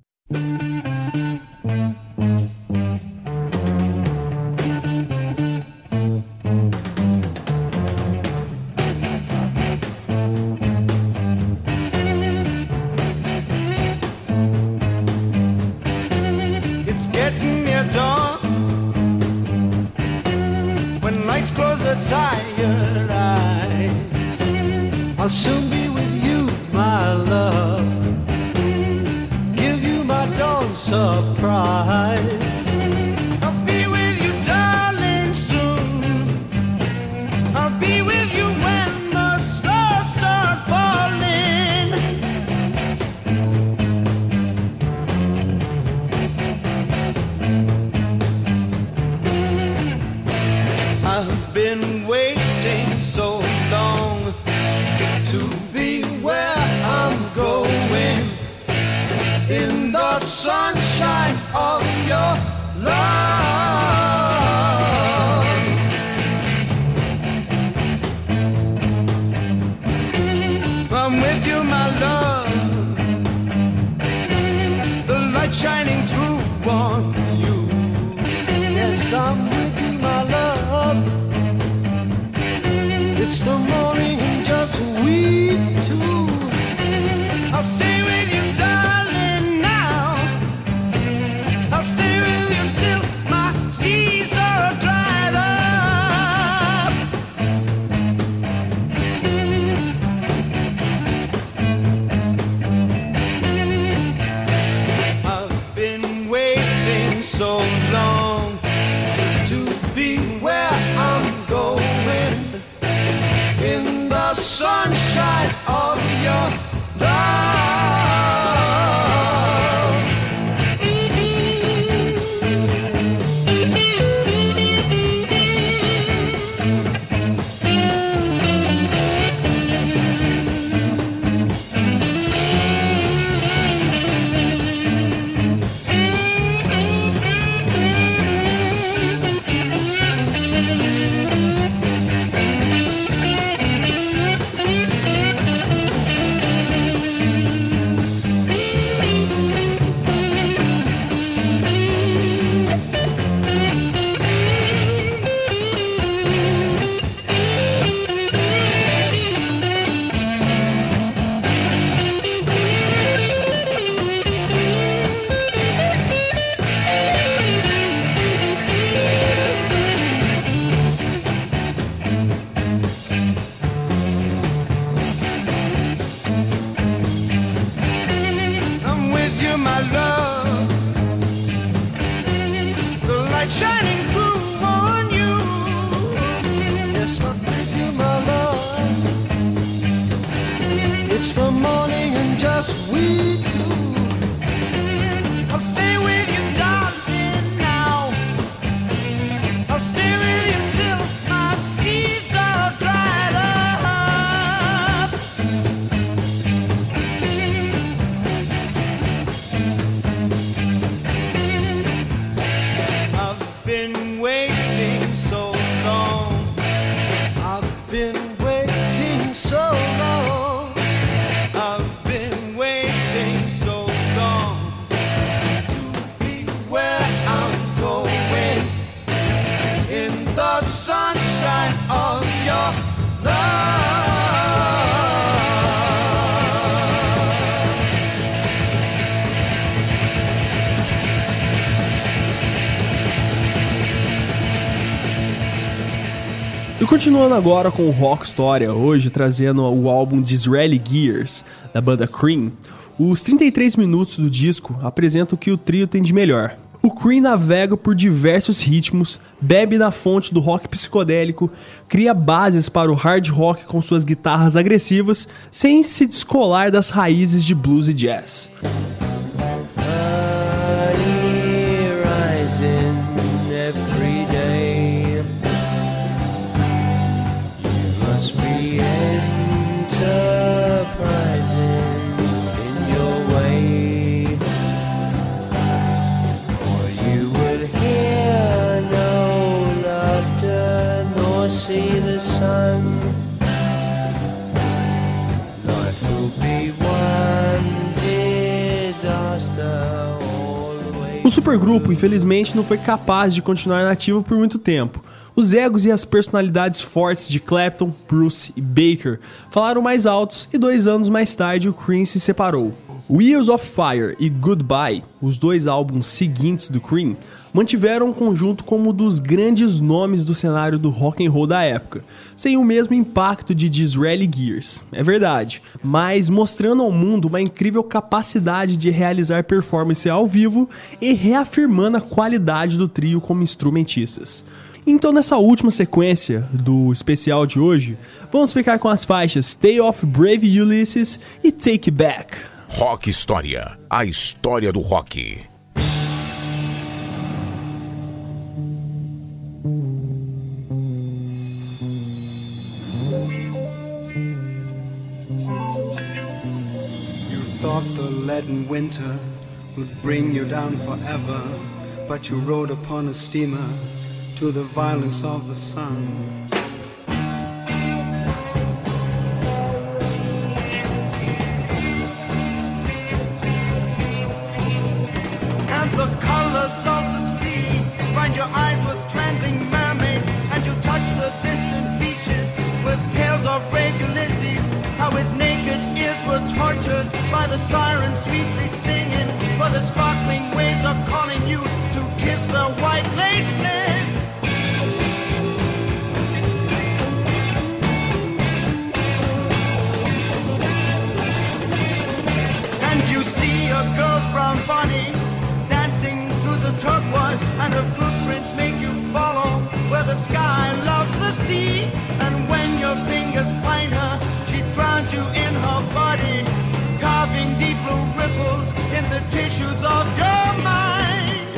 Continuando agora com o Rock História, hoje trazendo o álbum Disraeli Gears, da banda Cream. Os 33 minutos do disco apresentam o que o trio tem de melhor. O Cream navega por diversos ritmos, bebe na fonte do rock psicodélico, cria bases para o hard rock com suas guitarras agressivas, sem se descolar das raízes de blues e jazz. Supergrupo, infelizmente, não foi capaz de continuar nativo por muito tempo. Os egos e as personalidades fortes de Clapton, Bruce e Baker falaram mais altos e dois anos mais tarde o Cream se separou. Wheels of Fire e Goodbye, os dois álbuns seguintes do Cream, mantiveram o conjunto como um dos grandes nomes do cenário do rock and roll da época, sem o mesmo impacto de Disraeli Gears, é verdade, mas mostrando ao mundo uma incrível capacidade de realizar performance ao vivo e reafirmando a qualidade do trio como instrumentistas. Então, nessa última sequência do especial de hoje, vamos ficar com as faixas Stay Off Brave Ulysses e Take Back. Rock História. A história do rock. Thought the leaden winter would bring you down forever, but you rode upon a steamer to the violence of the sun. and the colors of the sea. Find your eyes the sirens sweetly singing, for the sparkling waves are calling you to kiss the white lace lips. And you see a girl's brown body dancing through the turquoise, and her footprints make you follow where the sky the tissues of your mind.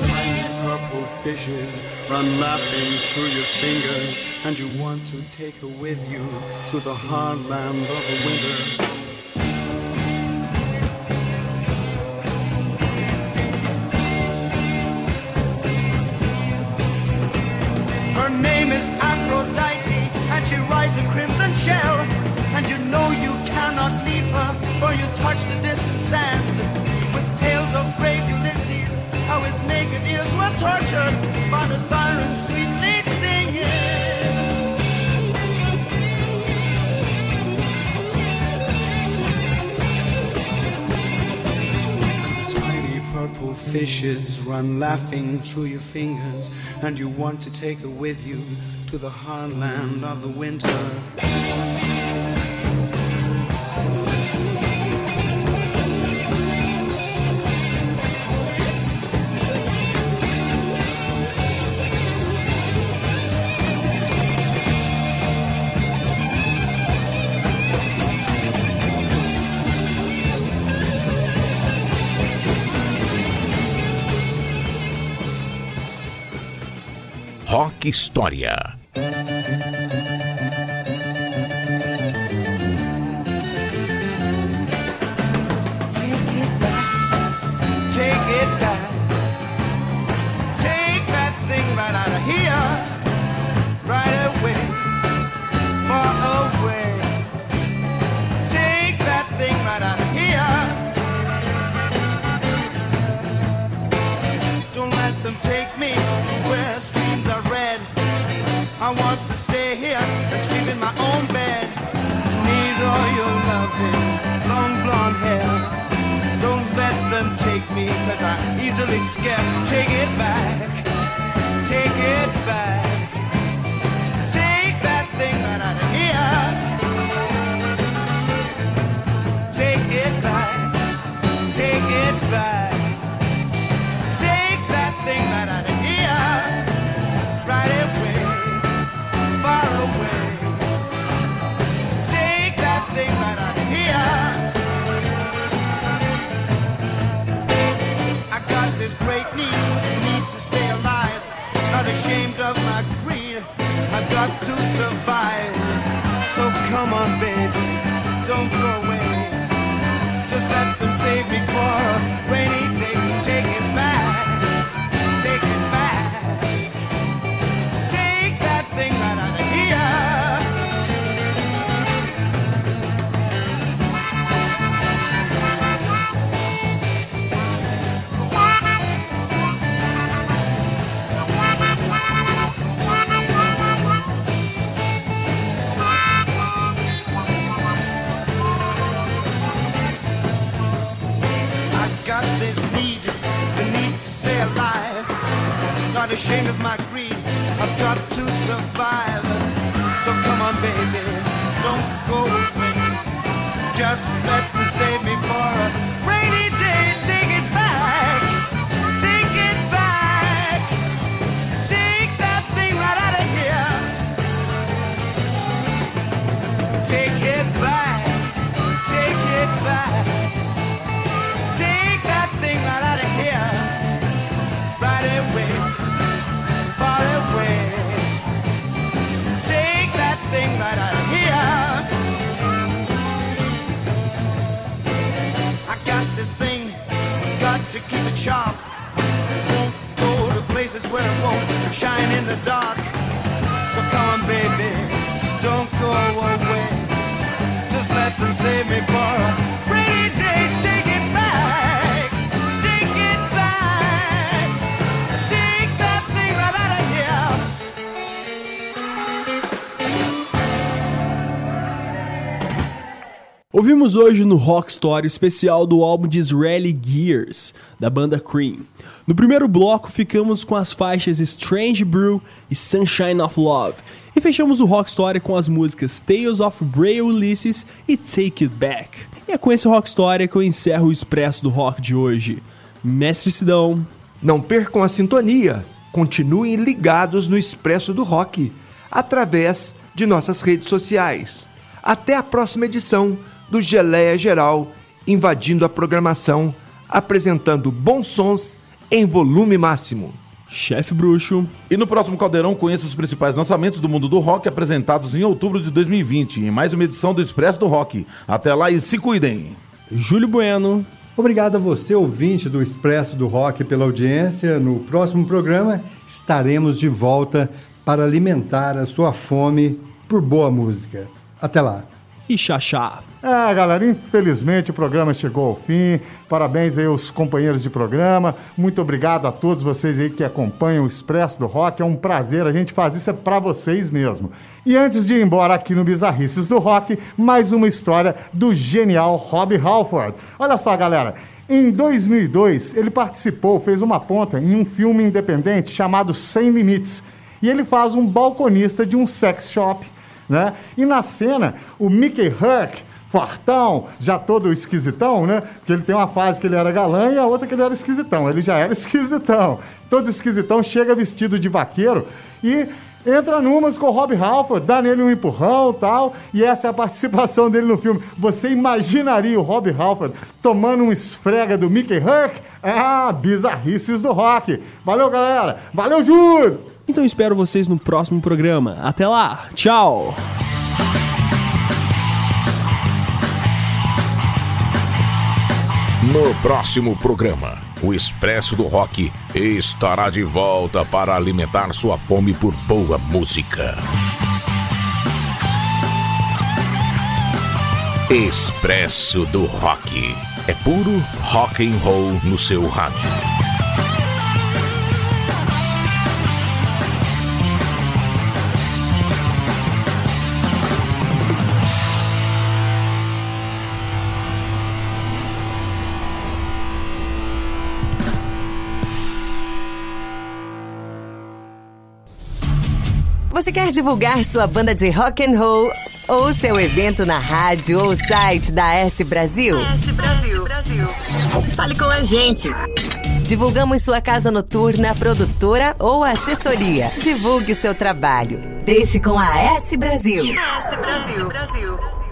Tiny purple fishes run laughing through your fingers, and you want to take her with you to the hard land of the winter. Shell. And you know you cannot leave her, for you touch the distant sands. With tales of brave Ulysses, how his naked ears were tortured by the sirens sweetly singing. Tiny purple fishes run laughing through your fingers, and you want to take her with you to the hard land of the winter. História. yeah, take don't go ashamed of my greed. I've got to survive. So come on, baby, don't go away. Just let me save me for a sharp. Won't go to places where it won't shine in the dark. So come on, baby. Don't go away. Just let them save me for a rainy day. Ouvimos hoje no Rock Story especial do álbum Disraeli Gears, da banda Cream. No primeiro bloco ficamos com as faixas Strange Brew e Sunshine of Love. E fechamos o Rock Story com as músicas Tales of Bray Ulysses e Take It Back. E é com esse Rock Story que eu encerro o Expresso do Rock de hoje. Mestre Sidão. Não percam a sintonia. Continuem ligados no Expresso do Rock, através de nossas redes sociais. Até a próxima edição do Geleia Geral, invadindo a programação, apresentando bons sons em volume máximo. Chefe Bruxo. E no próximo Caldeirão conheça os principais lançamentos do mundo do rock apresentados em outubro de 2020, em mais uma edição do Expresso do Rock. Até lá e se cuidem. Júlio Bueno. Obrigado a você, ouvinte do Expresso do Rock, pela audiência. No próximo programa estaremos de volta para alimentar a sua fome por boa música. Até lá. E Xaxá. É, galera, infelizmente o programa chegou ao fim. Parabéns aí aos companheiros de programa. Muito obrigado a todos vocês aí que acompanham o Expresso do Rock. É um prazer, a gente faz isso é pra vocês mesmo. E antes de ir embora aqui no Bizarrices do Rock, mais uma história do genial Rob Halford. Olha só, galera. Em 2002, ele participou, fez uma ponta em um filme independente chamado Sem Limites. E ele faz um balconista de um sex shop né? E na cena, o Mickey Herc, fortão, já todo esquisitão, né? Porque ele tem uma fase que ele era galã e a outra que ele era esquisitão. Ele já era [LAUGHS] esquisitão. Todo esquisitão chega vestido de vaqueiro e entra numas com o Rob Halford, dá nele um empurrão tal, e essa é a participação dele no filme. Você imaginaria o Rob Halford tomando um esfrega do Mickey Herc? Ah, bizarrices do rock. Valeu, galera. Valeu, Júlio! Então espero vocês no próximo programa. Até lá. Tchau. No próximo programa, o Expresso do Rock estará de volta para alimentar sua fome por boa música. Expresso do Rock. É puro rock and roll no seu rádio. Você quer divulgar sua banda de rock and roll ou seu evento na rádio ou site da S Brasil? S Brasil. Fale com a gente. Divulgamos sua casa noturna, produtora ou assessoria. Divulgue seu trabalho. Deixe com a S Brasil. S Brasil.